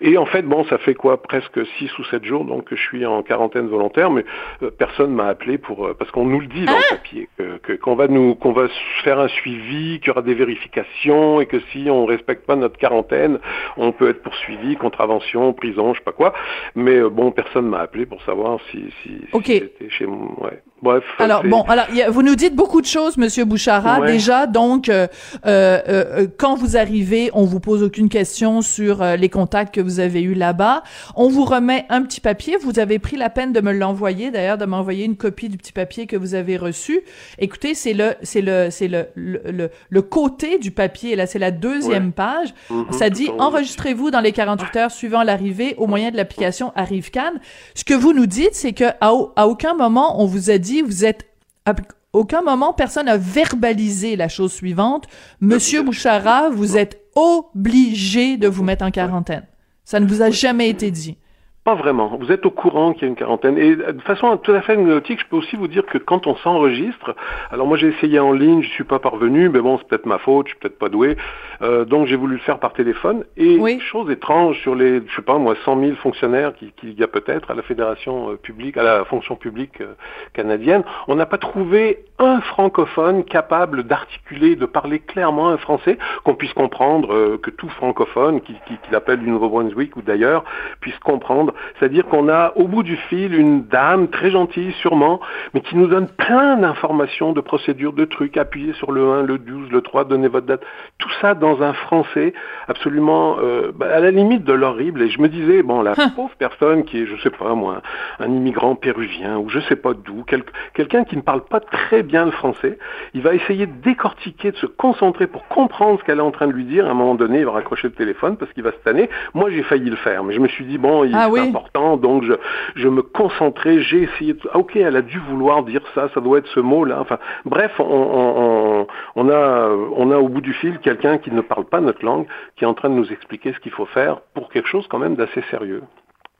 Et en fait, bon, ça fait quoi, presque 6 ou 7 jours, donc que je suis en quarantaine volontaire, mais euh, personne m'a appelé pour euh, parce qu'on nous le dit dans le Ah papier que qu'on va nous qu'on va faire un suivi, qu'il y aura des vérifications et que si on respecte pas notre quarantaine, on peut être poursuivi, contravention, prison, je sais pas quoi. Mais euh, bon, personne m'a appelé pour savoir si si, j'étais chez moi. Ouais. Bref. Alors bon, alors y a- vous nous dites beaucoup de choses, Monsieur Bouchara. Ouais. Déjà, donc, euh, euh, euh, quand vous arrivez, on vous pose aucune question sur euh, les contacts que vous avez eus là-bas. On vous remet un petit papier. Vous avez pris la peine de me l'envoyer, d'ailleurs, de m'envoyer une copie du petit papier que vous avez reçu. Écoutez, c'est le, c'est le, c'est le, le, le, le côté du papier. Là, c'est la deuxième Ouais. page. Mhm, Ça dit enregistrez-vous dans les 48 heures suivant l'arrivée au moyen de l'application ArriveCan. Ce que vous nous dites, c'est que à aucun moment on vous a dit vous êtes à aucun moment personne n'a verbalisé la chose suivante. Monsieur Bouchara, vous êtes obligé de vous mettre en quarantaine. Ça ne vous a jamais été dit. Pas vraiment. Vous êtes au courant qu'il y a une quarantaine. Et de façon tout à fait anecdotique, je peux aussi vous dire que quand on s'enregistre, alors moi j'ai essayé en ligne, je suis pas parvenu, mais bon, c'est peut-être ma faute, je suis peut-être pas doué. Euh, donc j'ai voulu le faire par téléphone. Et Oui. chose étrange sur les, je sais pas moi, 100 000 fonctionnaires qu'il qui y a peut-être à la fédération euh, publique, à la fonction publique euh, canadienne, on n'a pas trouvé un francophone capable d'articuler, de parler clairement un français qu'on puisse comprendre, euh, que tout francophone qui, qui, qui l'appelle du Nouveau-Brunswick ou d'ailleurs puisse comprendre. C'est-à-dire qu'on a au bout du fil une dame très gentille sûrement, mais qui nous donne plein d'informations, de procédures, de trucs, appuyez sur le 1, le 12, le 3, donnez votre date. Tout ça dans un français absolument euh, bah, à la limite de l'horrible. Et je me disais, bon, la pauvre personne qui est, je sais pas moi, un immigrant péruvien ou je sais pas d'où, quel- quelqu'un qui ne parle pas très bien le français, il va essayer de décortiquer, de se concentrer pour comprendre ce qu'elle est en train de lui dire. À un moment donné, il va raccrocher le téléphone parce qu'il va se tanner. Moi, j'ai failli le faire, mais je me suis dit, bon, il Ah important, donc je, je me concentrais, j'ai essayé de... Ah, ok, elle a dû vouloir dire ça, ça doit être ce mot-là. Enfin, bref, on, on a, on a au bout du fil quelqu'un qui ne parle pas notre langue, qui est en train de nous expliquer ce qu'il faut faire pour quelque chose quand même d'assez sérieux.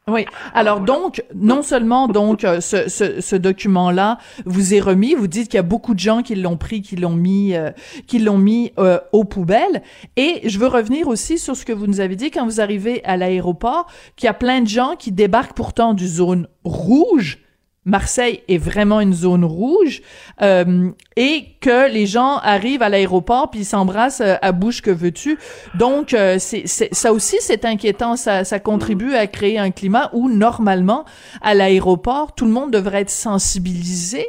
Oui. Alors donc, non seulement donc euh, ce, ce, ce document-là vous est remis, vous dites qu'il y a beaucoup de gens qui l'ont pris, qui l'ont mis, euh, qui l'ont mis euh, aux poubelles. Et je veux revenir aussi sur ce que vous nous avez dit quand vous arrivez à l'aéroport, qu'il y a plein de gens qui débarquent pourtant du zone rouge. Marseille est vraiment une zone rouge euh, et que les gens arrivent à l'aéroport puis ils s'embrassent euh, à bouche que veux-tu. Donc euh, c'est ça aussi c'est inquiétant, ça, ça contribue à créer un climat où normalement à l'aéroport tout le monde devrait être sensibilisé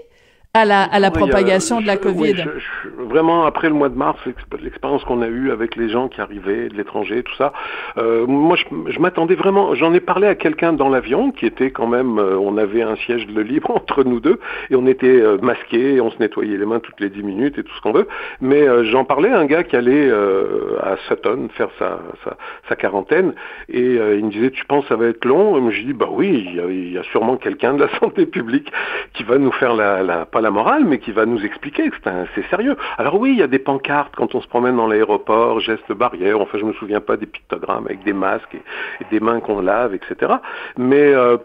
à la à la propagation de la Covid. oui, je- je- vraiment, après le mois de mars, l'exp- l'expérience qu'on a eue avec les gens qui arrivaient de l'étranger, tout ça, euh, moi, je, je m'attendais vraiment. J'en ai parlé à quelqu'un dans l'avion qui était quand même. euh, on avait un siège de libre entre nous deux et on était euh, masqués, on se nettoyait les mains toutes les dix minutes et tout ce qu'on veut. Mais euh, j'en parlais à un gars qui allait euh, à Sutton faire sa, sa, sa quarantaine et euh, il me disait Tu penses que ça va être long? Et moi, Je dis Bah oui, il y a, il y a sûrement quelqu'un de la santé publique qui va nous faire la, la la morale, mais qui va nous expliquer que c'est sérieux. Alors oui, il y a des pancartes quand on se promène dans l'aéroport, gestes barrières, enfin je me souviens pas des pictogrammes avec des masques et, et des mains qu'on lave, etc. Mais euh,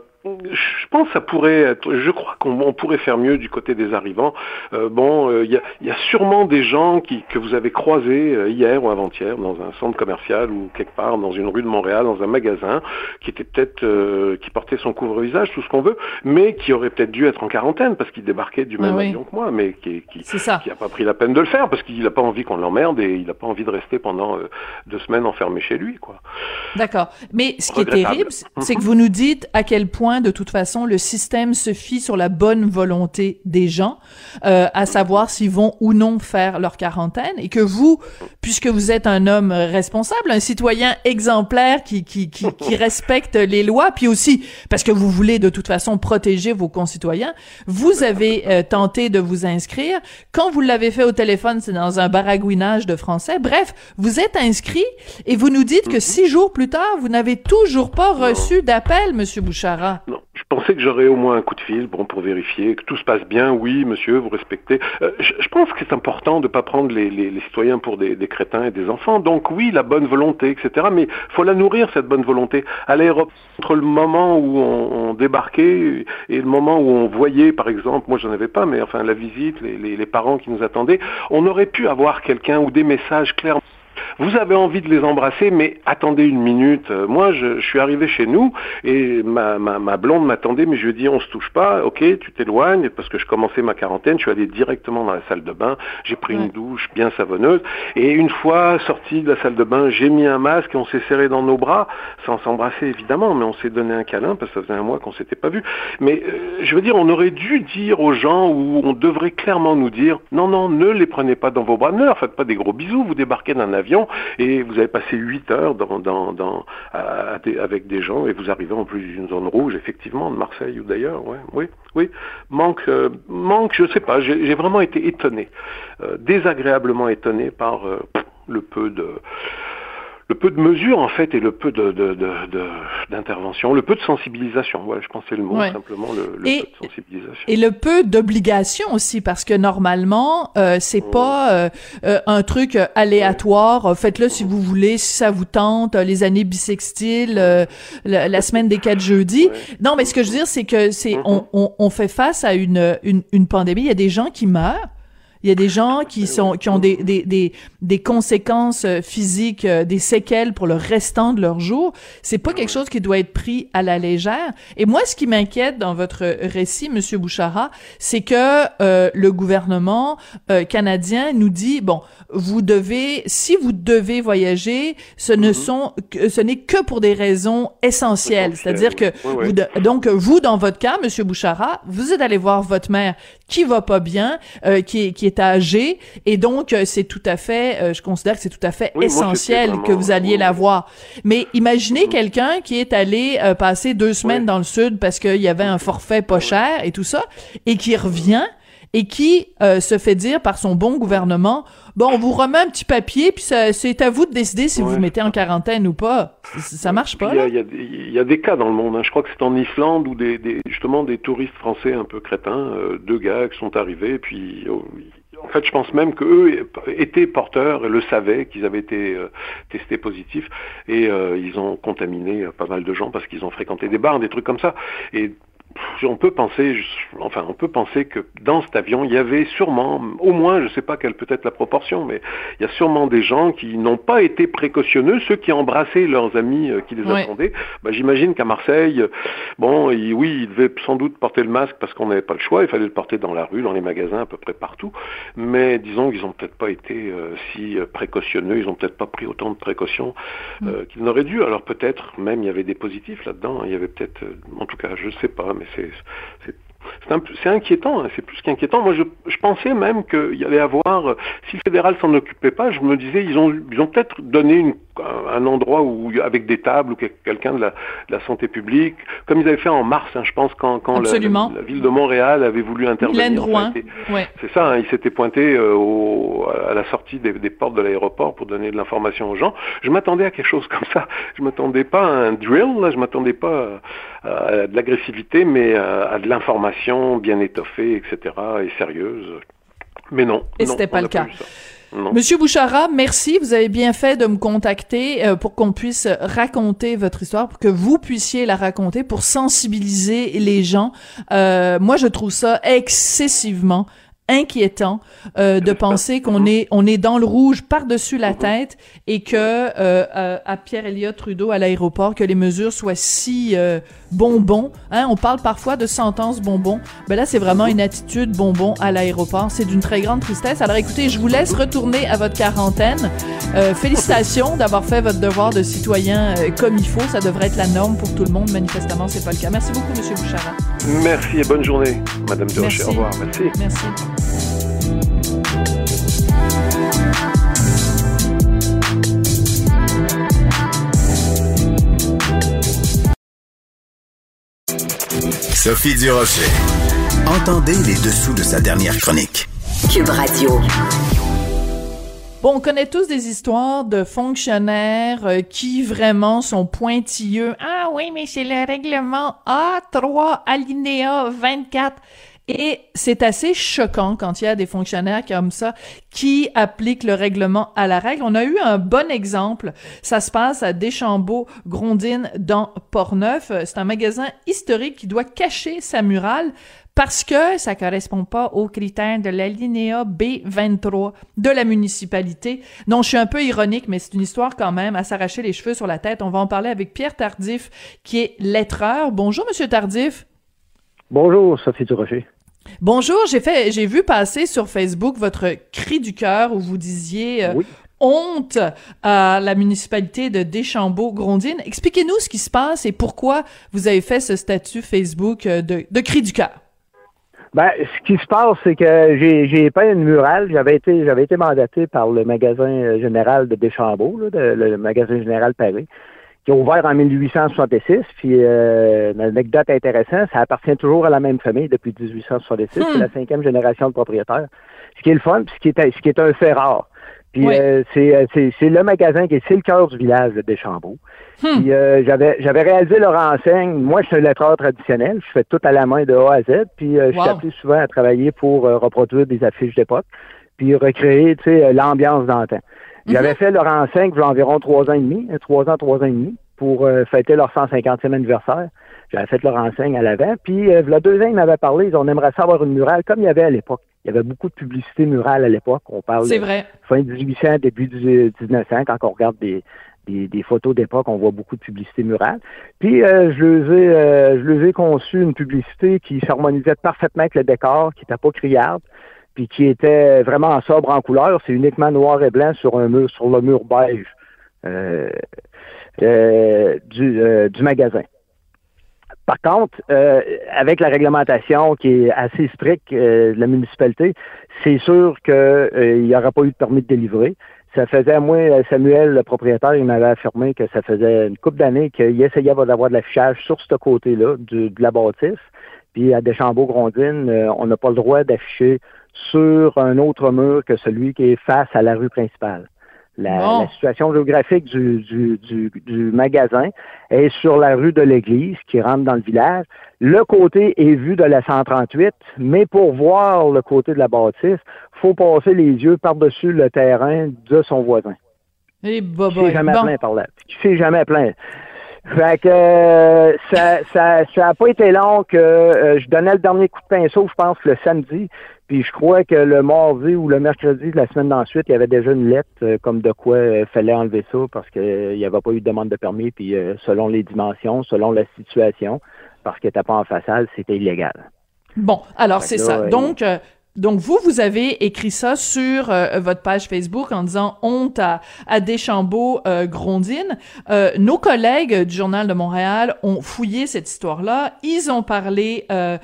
je pense que ça pourrait être, je crois qu'on on pourrait faire mieux du côté des arrivants. Euh, bon, euh, il y, a, il y a sûrement des gens qui, que vous avez croisés euh, hier ou avant-hier dans un centre commercial ou quelque part dans une rue de Montréal, dans un magasin, qui était peut-être, qui portait son couvre-visage, tout ce qu'on veut, mais qui aurait peut-être dû être en quarantaine parce qu'il débarquait du même oui. avion que moi, mais qui, qui, a pas pris la peine de le faire parce qu'il n'a pas envie qu'on l'emmerde et il n'a pas envie de rester pendant deux semaines enfermé chez lui, quoi. D'accord. Mais ce qui est terrible, c'est que vous nous dites à quel point, de toute façon, le système se fie sur la bonne volonté des gens, euh, à savoir s'ils vont ou non faire leur quarantaine, et que vous, puisque vous êtes un homme responsable, un citoyen exemplaire qui, qui, qui, qui respecte les lois, puis aussi parce que vous voulez de toute façon protéger vos concitoyens, vous avez euh, tenté de vous inscrire. Quand vous l'avez fait au téléphone, c'est dans un baragouinage de français. Bref, vous êtes inscrit et vous nous dites que six jours plus tard, vous n'avez toujours pas reçu d'appel, Monsieur Bouchara. Non, je pensais que j'aurais au moins un coup de fil, bon, pour vérifier que tout se passe bien. Oui, monsieur, vous respectez. Euh, je, pense que c'est important de pas prendre les, les, citoyens pour des, des crétins et des enfants. Donc oui, la bonne volonté, etc. Mais faut la nourrir cette bonne volonté. À l'aéroport, entre le moment où on, on débarquait et le moment où on voyait, par exemple, moi j'en avais pas, mais enfin la visite, les, les parents qui nous attendaient, on aurait pu avoir quelqu'un ou des messages clairs vous avez envie de les embrasser, mais attendez une minute. Euh, moi, je, je suis arrivé chez nous et ma, ma, ma blonde m'attendait, mais je lui ai dit on se touche pas, ok, tu t'éloignes parce que je commençais ma quarantaine. Je suis allé directement dans la salle de bain, j'ai pris une douche bien savonneuse et une fois sorti de la salle de bain, j'ai mis un masque et on s'est serré dans nos bras, sans s'embrasser évidemment, mais on s'est donné un câlin parce que ça faisait un mois qu'on s'était pas vu. Mais euh, je veux dire, on aurait dû dire aux gens ou on devrait clairement nous dire non, non, ne les prenez pas dans vos bras, ne leur faites pas des gros bisous. Vous débarquez d'un avion et vous avez passé huit heures dans, dans, avec des gens et vous arrivez en plus d'une zone rouge, effectivement, de Marseille ou d'ailleurs. Ouais, oui, oui. Manque, euh, manque, je sais pas. J'ai j'ai vraiment été étonné, euh, désagréablement étonné par euh, le peu de le peu de mesures en fait et le peu de de- de- de- d'intervention, le peu de sensibilisation. Voilà, je pense c'est le mot Ouais. simplement le, le Et- peu de sensibilisation. Et le peu d'obligation aussi, parce que normalement, euh, c'est pas euh, euh, un truc euh, aléatoire. euh, Faites-le si vous voulez, si ça vous tente. les années bissextiles, euh, la, la semaine des quatre jeudis. Non, mais ce que je veux dire, c'est que c'est on, on, on fait face à une, une une pandémie. Il y a des gens qui meurent. Il y a des gens qui sont qui ont des des des, des conséquences euh, physiques, euh, des séquelles pour le restant de leur jour. C'est pas quelque chose qui doit être pris à la légère. Et moi, ce qui m'inquiète dans votre récit, Monsieur Bouchara, c'est que euh, le gouvernement euh, canadien nous dit bon, vous devez, si vous devez voyager, ce ne sont que, ce n'est que pour des raisons essentielles. C'est-à-dire que oui. Oui, oui. vous de- donc vous dans votre cas, Monsieur Bouchara, vous êtes allé voir votre mère qui va pas bien, euh, qui est qui est âgée, et donc euh, c'est tout à fait, euh, je considère que c'est tout à fait Oui, moi, c'était essentiel vraiment- que vous alliez oui. la voir. Mais imaginez quelqu'un qui est allé euh, passer deux semaines Oui. dans le sud parce qu'il y avait un forfait pas cher et tout ça, et qui revient et qui euh, se fait dire par son bon gouvernement, bon, on vous remet un petit papier, puis c'est à vous de décider si vous Ouais. vous mettez en quarantaine ou pas. Ça, marche pas, Il y, y y a des cas dans le monde. hein. Je crois que c'est en Islande où des, des- justement des touristes français un peu crétins, euh, deux gars qui sont arrivés, et puis oh, en fait, je pense même qu'eux étaient porteurs et le savaient qu'ils avaient été euh, testés positifs et euh, ils ont contaminé euh, pas mal de gens parce qu'ils ont fréquenté des bars, des trucs comme ça. Et on peut penser, enfin, on peut penser que dans cet avion, il y avait sûrement, au moins, je sais pas quelle peut être la proportion, mais il y a sûrement des gens qui n'ont pas été précautionneux, ceux qui embrassaient leurs amis euh, qui les Ouais. attendaient. Bah, J'imagine qu'à Marseille, euh, bon, il- oui, ils devaient sans doute porter le masque parce qu'on n'avait pas le choix, il fallait le porter dans la rue, dans les magasins, à peu près partout. Mais disons qu'ils ont peut-être pas été euh, si précautionneux, ils ont peut-être pas pris autant de précautions euh, qu'ils n'auraient dû. Alors peut-être même il y avait des positifs là-dedans, il y avait peut-être, en tout cas, je sais pas, mais c'est inquiétant, hein, c'est plus qu'inquiétant. Moi, je, je pensais même qu'il y allait avoir, euh, si le fédéral s'en occupait pas, je me disais, ils ont, ils ont peut-être donné une, un endroit où, avec des tables ou quel- quelqu'un de la, de la santé publique, comme ils avaient fait en mars, hein, je pense, quand, quand la, Absolument. la- la ville de Montréal avait voulu intervenir. Ouais. c'est ça, hein, il s'était pointé euh, au, à la sortie des, des portes de l'aéroport pour donner de l'information aux gens. Je m'attendais à quelque chose comme ça. Je m'attendais pas à un drill, là, je m'attendais pas à, à de l'agressivité, mais à, à de l'information bien étoffée, etc., et sérieuse. Mais non. Et c'était pas le cas. Non. Monsieur Bouchara, merci. Vous avez bien fait de me contacter euh, pour qu'on puisse raconter votre histoire, pour que vous puissiez la raconter, pour sensibiliser les gens. Euh, moi, je trouve ça excessivement inquiétant euh, de penser qu'on est on est dans le rouge par-dessus la tête et que euh, euh, à Pierre Elliott Trudeau à l'aéroport que les mesures soient si euh, bonbons hein. On parle parfois de sentence bonbon ben là c'est vraiment une attitude bonbon à l'aéroport. C'est d'une très grande tristesse. Alors écoutez je vous laisse retourner à votre quarantaine. Euh, félicitations d'avoir fait votre devoir de citoyen euh, comme il faut. Ça devrait être la norme pour tout le monde. Manifestement c'est pas le cas. Merci beaucoup monsieur Bouchara Merci et bonne journée, Madame de. Rocher. Au revoir. Merci. merci Sophie Durocher. Entendez les dessous de sa dernière chronique. Cube Radio. Bon, on connaît tous des histoires de fonctionnaires euh, qui vraiment sont pointilleux. Ah oui, mais c'est le règlement A3 alinéa 24. Et c'est assez choquant quand il y a des fonctionnaires comme ça qui appliquent le règlement à la règle. On a eu un bon exemple. Ça se passe à Deschambault-Grondines dans Portneuf. C'est un magasin historique qui doit cacher sa murale parce que ça correspond pas aux critères de l'alinéa B23 de la municipalité. Non, je suis un peu ironique, mais c'est une histoire quand même à s'arracher les cheveux sur la tête. On va en parler avec Pierre Tardif, qui est lettreur. Bonjour, Monsieur Tardif. Bonjour, Sophie Durocher. Bonjour, j'ai fait, j'ai vu passer sur Facebook votre cri du cœur où vous disiez euh, honte à la municipalité de Deschambault-Grondines. Expliquez-nous ce qui se passe et pourquoi vous avez fait ce statut Facebook euh, de, de cri du cœur. Ben, ce qui se passe, c'est que j'ai, j'ai peint une murale. J'avais été, j'avais été mandaté par le magasin euh, général de Deschambault, le magasin général Paris, qui a ouvert en 1866. Puis, euh, une anecdote intéressante, ça appartient toujours à la même famille depuis 1866. C'est hmm. la cinquième génération de propriétaires. Ce qui est le fun, puis ce qui est, ce qui est un fait rare. Puis euh, c'est, c'est, c'est le magasin qui est, c'est le cœur du village de Deschambault. Hmm. Puis euh, j'avais j'avais réalisé leur enseigne. Moi, je suis un lettreur traditionnel. Je fais tout à la main de A à Z. Puis euh, je suis appelé souvent à travailler pour reproduire des affiches d'époque, puis recréer, tu sais, l'ambiance d'antan. J'avais mhm. fait leur enseigne il environ trois ans et demi, trois ans, trois ans et demi, pour fêter leur 150e anniversaire. J'avais fait leur enseigne à l'avant. Puis, euh, là, deux ans, ils m'avaient parlé, ils ont aimerait savoir une murale comme il y avait à l'époque. Il y avait beaucoup de publicité murale à l'époque. On parle C'est vrai. fin 1800, début 1900, quand on regarde des, des, photos d'époque, on voit beaucoup de publicité murale. Puis, euh, je, les ai, euh, je les ai conçu une publicité qui s'harmonisait parfaitement avec le décor, qui n'était pas criarde, puis qui était vraiment sobre en couleur. C'est uniquement noir et blanc sur un mur, sur le mur beige euh, du, du magasin. Par contre, euh, avec la réglementation qui est assez stricte euh, de la municipalité, c'est sûr qu'il euh, n'y aura pas eu de permis de délivrer. Ça faisait, moi, Samuel, le propriétaire, il m'avait affirmé que ça faisait une couple d'années qu'il essayait d'avoir de l'affichage sur ce côté-là de la bâtisse. Puis à Deschambault-Grondines, on n'a pas le droit d'afficher sur un autre mur que celui qui est face à la rue principale. La, situation géographique du, du, du, du, magasin est sur la rue de l'église qui rentre dans le village. Le côté est vu de la 138, mais pour voir le côté de la bâtisse, faut passer les yeux par-dessus le terrain de son voisin. Et bah, bah, jamais plein par là. Qui jamais plein. Fait que euh, ça, ça, ça a pas été long que euh, je donnais le dernier coup de pinceau, je pense, le samedi. Puis je crois que le mardi ou le mercredi de la semaine d'ensuite, il y avait déjà une lettre euh, comme de quoi il fallait enlever ça parce qu'il n'y avait pas eu de demande de permis. Puis selon les dimensions, selon la situation, parce qu'il n'était pas en façade, c'était illégal. Bon, alors c'est ça. Donc, donc vous, vous avez écrit ça sur euh, votre page Facebook en disant honte à, à Deschambault euh, Grondine. Euh, nos collègues du Journal de Montréal ont fouillé cette histoire-là. Ils ont parlé euh,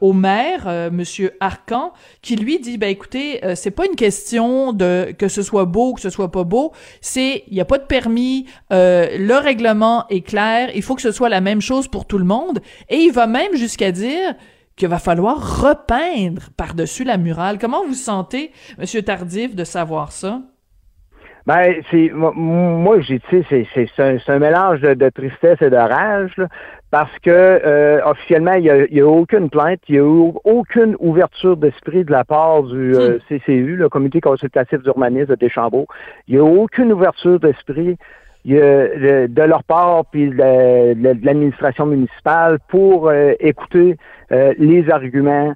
au maire, Monsieur Arcan, qui lui dit ben écoutez, c'est pas une question de que ce soit beau ou que ce soit pas beau. C'est il y a pas de permis, le règlement est clair. Il faut que ce soit la même chose pour tout le monde. Et il va même jusqu'à dire qu'il va falloir repeindre par-dessus la murale. Comment vous sentez, Monsieur Tardif, de savoir ça? Ben, c'est moi, j'ai tu sais, c'est un, mélange de, tristesse et de rage, parce que euh, officiellement, il n'y a, aucune plainte, il n'y a aucune ouverture d'esprit de la part du euh, hmm. CCU, le Comité consultatif d'urbanisme de Deschambault. Il n'y a aucune ouverture d'esprit de, leur part puis de, l'administration municipale pour euh, écouter euh, les arguments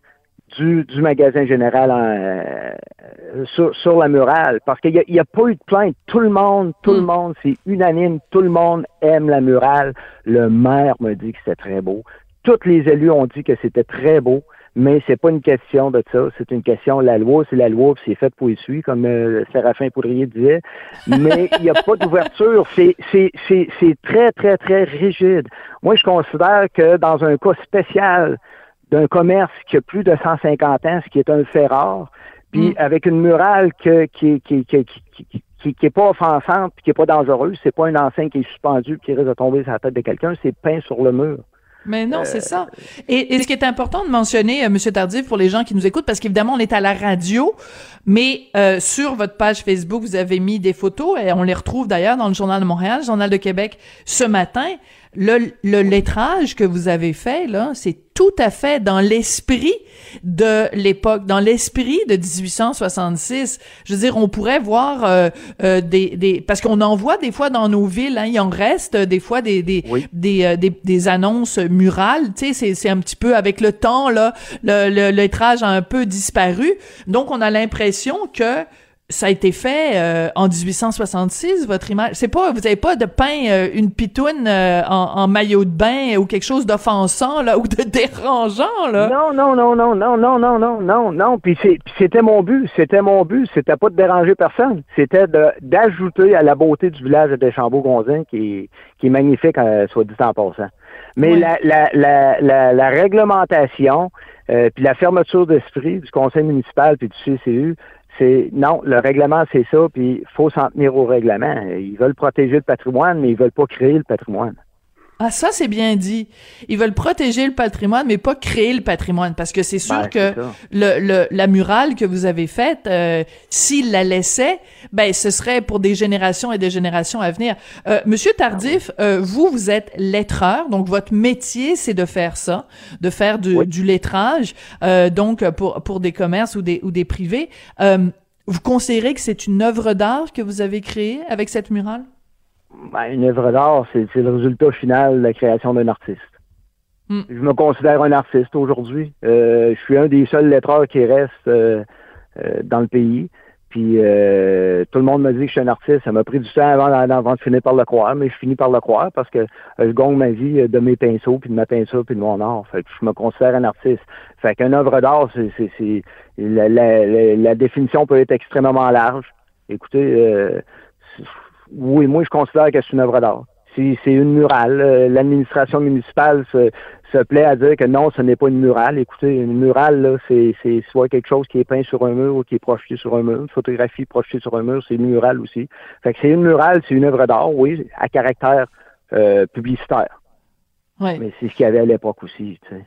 du, du magasin général euh, sur, la murale. Parce qu'il n'y a, pas eu de plainte. Tout le monde, tout le hmm. monde, c'est unanime. Tout le monde aime la murale. Le maire me dit que c'était très beau. Tous les élus ont dit que c'était très beau mais c'est pas une question de ça, c'est une question de la loi, c'est la loi, c'est fait pour y suivre, comme euh, Séraphin Poudrier disait, mais il n'y a pas d'ouverture, c'est, c'est, c'est, c'est très, très, très rigide. Moi, je considère que dans un cas spécial d'un commerce qui a plus de 150 ans, ce qui est un fait rare, puis mm. avec une murale que, qui, qui, qui, qui qui, qui est pas offensante puis qui est pas dangereuse, c'est pas une enseigne qui est suspendue qui risque de tomber sur la tête de quelqu'un, c'est peint sur le mur. Mais non, c'est ça. Et, ce qui est important de mentionner, euh, Monsieur Tardif, pour les gens qui nous écoutent, parce qu'évidemment, on est à la radio, mais euh, sur votre page Facebook, vous avez mis des photos, et on les retrouve d'ailleurs dans le Journal de Montréal, le Journal de Québec, ce matin. Le, le lettrage que vous avez fait, là, c'est tout à fait dans l'esprit de l'époque, dans l'esprit de 1866. Je veux dire, on pourrait voir euh, euh, des, des, parce qu'on en voit des fois dans nos villes, hein, il en reste des fois des des des, euh, des, des, annonces murales. Tu sais, c'est c'est un petit peu avec le temps là, le, le lettrage a un peu disparu. Donc on a l'impression que ça a été fait euh, en 1866, votre image. C'est pas, vous avez pas de peint euh, une pitoune euh, en, maillot de bain ou quelque chose d'offensant là ou de dérangeant là? Non, non, non, non, non, non, non, non, non, non. Puis c'était mon but, c'était mon but, c'était pas de déranger personne, c'était d'ajouter à la beauté du village de Deschambault-Gonzin qui, qui est magnifique, soit dit en passant. Mais la, la, la, la, la réglementation, puis la fermeture d'esprit du conseil municipal puis du CCU, c'est non, le règlement, c'est ça, puis il faut s'en tenir au règlement. Ils veulent protéger le patrimoine, mais ils veulent pas créer le patrimoine. Ah, ça, c'est bien dit. Ils veulent protéger le patrimoine, mais pas créer le patrimoine, parce que c'est sûr ben, que le, le, la murale que vous avez faite, euh, s'ils la laissaient, ben, ce serait pour des générations et des générations à venir. Euh, Monsieur Tardif, ah euh, vous, vous êtes lettreur, donc votre métier, c'est de faire ça, de faire du, du lettrage, euh, donc pour, pour des commerces ou des, ou des privés. Euh, vous considérez que c'est une œuvre d'art que vous avez créée avec cette murale? Ben, une œuvre d'art, c'est le résultat final de la création d'un artiste. Hmm. Je me considère un artiste aujourd'hui. Euh, je suis un des seuls lettreurs qui reste euh, euh, dans le pays. Puis tout le monde me dit que je suis un artiste. Ça m'a pris du temps avant, avant, de finir par le croire, mais je finis par le croire parce que je gagne ma vie de mes pinceaux, puis de ma peinture, puis de mon art. Fait que je me considère un artiste. Fait qu'une œuvre d'art, c'est la, la, la, définition peut être extrêmement large. Écoutez, oui, moi, je considère que c'est une œuvre d'art. C'est une murale, euh, l'administration municipale se, se, plaît à dire que non, ce n'est pas une murale. Écoutez, une murale, là, c'est, soit quelque chose qui est peint sur un mur ou qui est projeté sur un mur. Une photographie projetée sur un mur, c'est une murale aussi. Fait que c'est une murale, c'est une œuvre d'art, oui, à caractère euh, publicitaire. Ouais. Mais c'est ce qu'il y avait à l'époque aussi, tu sais.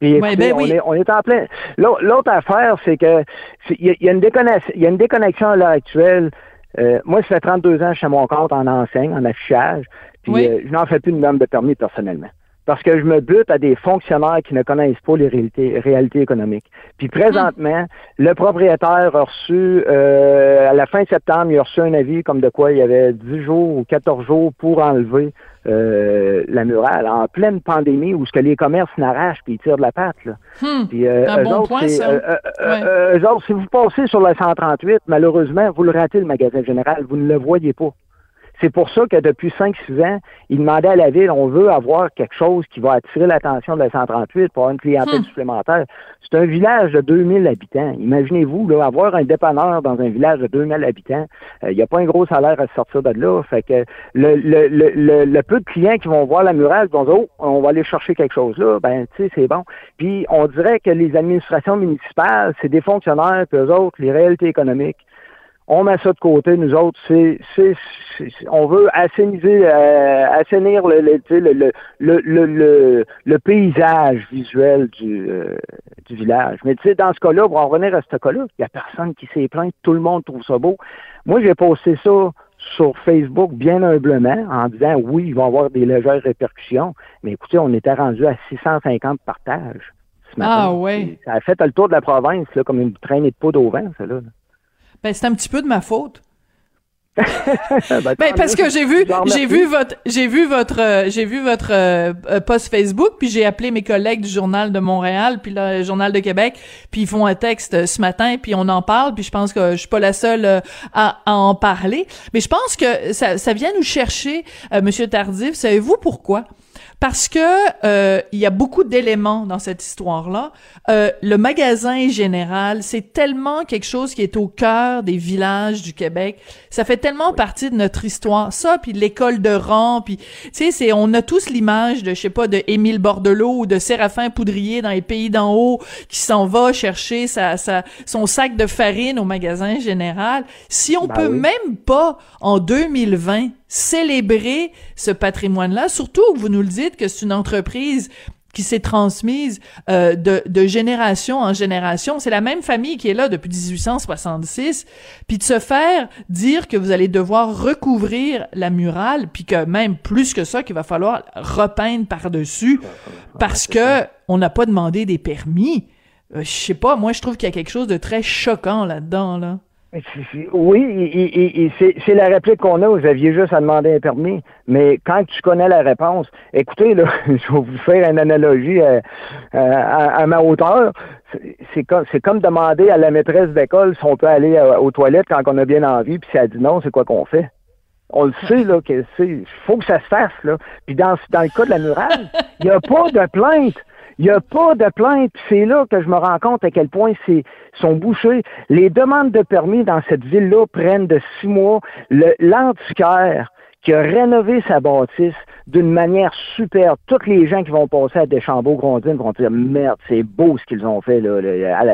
Et ben on, est, on est en plein. L'autre affaire, c'est que il y, a une déconnexion, il y a une déconnexion à l'heure actuelle euh, moi, ça fait 32 ans que je suis à mon compte en enseigne, en affichage, puis euh, je n'en fais plus de norme de permis personnellement. Parce que je me bute à des fonctionnaires qui ne connaissent pas les réalités, réalités économiques. Puis présentement, le propriétaire a reçu, euh, à la fin septembre, il a reçu un avis comme de quoi il y avait 10 jours ou 14 jours pour enlever euh, la murale en pleine pandémie où ce que les commerces n'arrachent puis ils tirent de la patte. Là. Hmm. Euh, un bon point, ça. Euh, autres, si vous passez sur la 138, malheureusement, vous le ratez le magasin général, vous ne le voyez pas. C'est pour ça que depuis 5-6 ans, ils demandaient à la ville, on veut avoir quelque chose qui va attirer l'attention de la 138 pour avoir une clientèle hmm. supplémentaire. C'est un village de 2000 habitants. Imaginez-vous, là, avoir un dépanneur dans un village de 2000 habitants, il euh, n'y a pas un gros salaire à sortir de là. Fait que le, le, le, le, peu de clients qui vont voir la murale vont dire, oh, on va aller chercher quelque chose là. Ben, tu sais, c'est bon. Puis, on dirait que les administrations municipales, c'est des fonctionnaires, puis eux autres, les réalités économiques, on met ça de côté, nous autres, c'est, c'est, on veut assainir, euh, assainir le, le, le, le, le, paysage visuel du, euh, du village. Mais tu sais, dans ce cas-là, pour en revenir à ce cas-là, il n'y a personne qui s'est plaint, tout le monde trouve ça beau. Moi, j'ai posté ça sur Facebook bien humblement en disant oui, il va y avoir des légères répercussions, mais écoutez, on était rendu à 650 partages. Ce matin. Ah ouais. Ça a fait le tour de la province, là, comme une traînée de poudre au vent, ça là. Ben, c'est un petit peu de ma faute. ben, ben parce que j'ai vu j'ai vu votre j'ai vu votre euh, j'ai vu votre euh, euh, post Facebook puis j'ai appelé mes collègues du journal de Montréal puis le journal de Québec puis ils font un texte ce matin puis on en parle puis je pense que je suis pas la seule à, à, en parler. Mais je pense que ça ça vient nous chercher monsieur Tardif. Savez-vous pourquoi? Parce que euh, il y a beaucoup d'éléments dans cette histoire-là. Euh, le magasin général, c'est tellement quelque chose qui est au cœur des villages du Québec. Ça fait tellement partie de notre histoire. Ça, puis l'école de rang, puis tu sais, c'est on a tous l'image de je sais pas de Émile Bordelot ou de Séraphin Poudrier dans les pays d'en haut qui s'en va chercher sa, sa, son sac de farine au magasin général. Si on ben peut même pas en 2020 célébrer ce patrimoine-là, surtout que vous nous le dites que c'est une entreprise qui s'est transmise euh, de, de génération en génération. C'est la même famille qui est là depuis 1866. Puis de se faire dire que vous allez devoir recouvrir la murale, puis que même plus que ça, qu'il va falloir repeindre par-dessus parce que on n'a pas demandé des permis. Euh, je sais pas, moi je trouve qu'il y a quelque chose de très choquant là-dedans, là. Oui, c'est la réplique qu'on a. Vous aviez juste à demander un permis. Mais quand tu connais la réponse, écoutez, là, je vais vous faire une analogie à, à, ma hauteur. C'est comme, demander à la maîtresse d'école si on peut aller aux toilettes quand on a bien envie, puis si elle dit non, c'est quoi qu'on fait? On le sait, là, que c'est. faut que ça se fasse, là. Puis dans, dans le cas de la murale, il n'y a pas de plainte. Il n'y a pas de plainte. C'est là que je me rends compte à quel point c'est sont bouchés. Les demandes de permis dans cette ville-là prennent de six mois. L'antiquaire qui a rénové sa bâtisse d'une manière superbe. Tous les gens qui vont passer à Deschambault-Grondines vont dire Merde, c'est beau ce qu'ils ont fait là,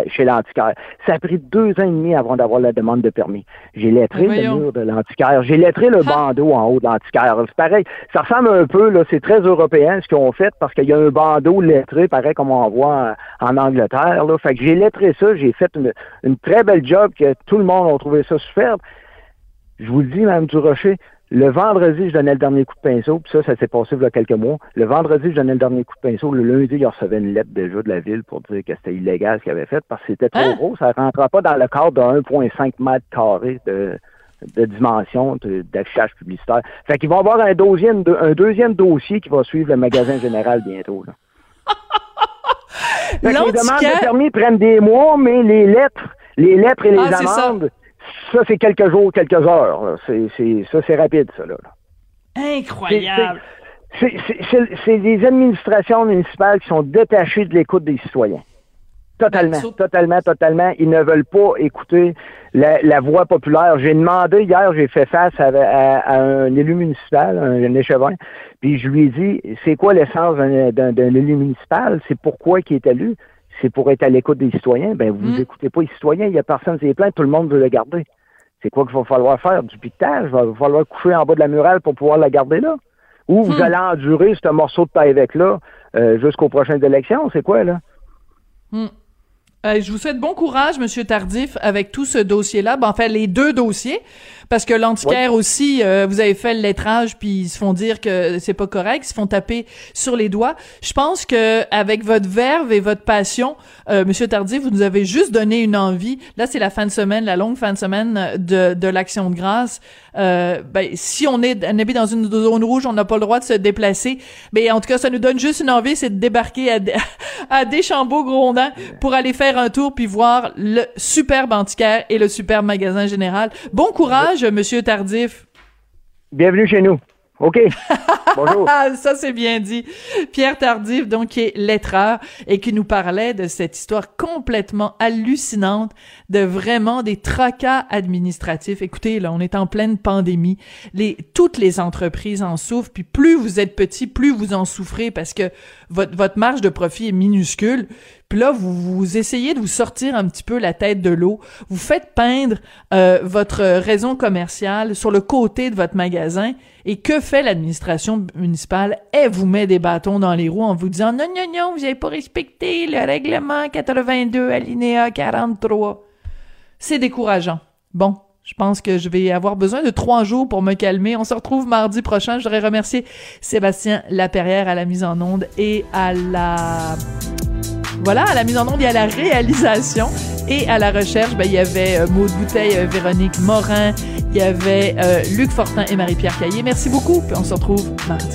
chez l'antiquaire. Ça a pris deux ans et demi avant d'avoir la demande de permis. J'ai lettré le mur de l'antiquaire. J'ai lettré le bandeau en haut de l'antiquaire. C'est pareil. Ça ressemble un peu, là, c'est très européen ce qu'ils ont fait parce qu'il y a un bandeau lettré, pareil comme on voit en, Angleterre. Là. Fait que j'ai lettré ça, j'ai fait une, une très belle job que tout le monde a trouvé ça superbe. Je vous le dis, Mme Durocher, le vendredi, je donnais le dernier coup de pinceau, puis ça, ça s'est passé il y a quelques mois. Le vendredi, je donnais le dernier coup de pinceau. Le lundi, il recevait une lettre déjà de la ville pour dire que c'était illégal ce qu'il avait fait parce que c'était trop hein? gros. Ça ne rentrait pas dans le cadre de 1,5 mètres carrés de, de dimension d'affichage publicitaire. Fait qu'ils vont avoir un deuxième, un deuxième dossier qui va suivre le magasin général bientôt. Là. les demandes de permis prennent des mois, mais les lettres, les lettres et les ah, amendes ça, c'est quelques jours, quelques heures. C'est, ça, c'est rapide, ça. Là. Incroyable. C'est des administrations municipales qui sont détachées de l'écoute des citoyens. Totalement, totalement, totalement. Ils ne veulent pas écouter la, voix populaire. J'ai demandé hier, j'ai fait face à, un élu municipal, un, échevin, puis je lui ai dit, c'est quoi l'essence d'un élu municipal? C'est pourquoi il est élu? C'est pour être à l'écoute des citoyens. Ben, vous n'écoutez mm. pas les citoyens, il n'y a personne qui est plein, tout le monde veut le garder. C'est quoi qu'il va falloir faire? Du piquetage? Il va falloir coucher en bas de la murale pour pouvoir la garder là? Ou vous mm. allez endurer ce morceau de paille avec là euh, jusqu'aux prochaines élections? C'est quoi, là? Mm. Euh, je vous souhaite bon courage, Monsieur Tardif, avec tout ce dossier-là. Ben, enfin, les deux dossiers, parce que l'antiquaire aussi, euh, vous avez fait le lettrage, puis ils se font dire que c'est pas correct, ils se font taper sur les doigts. Je pense que avec votre verve et votre passion, euh, Monsieur Tardif, vous nous avez juste donné une envie. Là, c'est la fin de semaine, la longue fin de semaine de, de l'action de grâce. Euh, ben, si on est, on dans une zone rouge, on n'a pas le droit de se déplacer. Mais en tout cas, ça nous donne juste une envie, c'est de débarquer à, à Deschambault-Grondin pour aller faire un tour puis voir le superbe antiquaire et le superbe magasin général. Bon courage, Monsieur Tardif? Bienvenue chez nous. OK. Bonjour. Ça, c'est bien dit. Pierre Tardif, donc, qui est lettreur et qui nous parlait de cette histoire complètement hallucinante de vraiment des tracas administratifs. Écoutez, là, on est en pleine pandémie. Les, toutes les entreprises en souffrent. Puis plus vous êtes petit, plus vous en souffrez parce que votre, votre marge de profit est minuscule. Là, vous, vous essayez de vous sortir un petit peu la tête de l'eau. Vous faites peindre euh, votre raison commerciale sur le côté de votre magasin. Et que fait l'administration municipale? Elle vous met des bâtons dans les roues en vous disant non, non, non, vous n'avez pas respecté le règlement 82 alinéa 43. C'est décourageant. Bon, je pense que je vais avoir besoin de trois jours pour me calmer. On se retrouve mardi prochain. Je voudrais remercier Sébastien Laperrière à la mise en onde et à la voilà, à la mise en onde et à la réalisation et à la recherche, ben, il y avait euh, Maud Bouteille, euh, Véronique Morin, il y avait euh, Luc Fortin et Marie-Pierre Caillé. Merci beaucoup, on se retrouve mardi.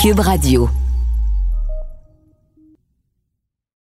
Cube Radio.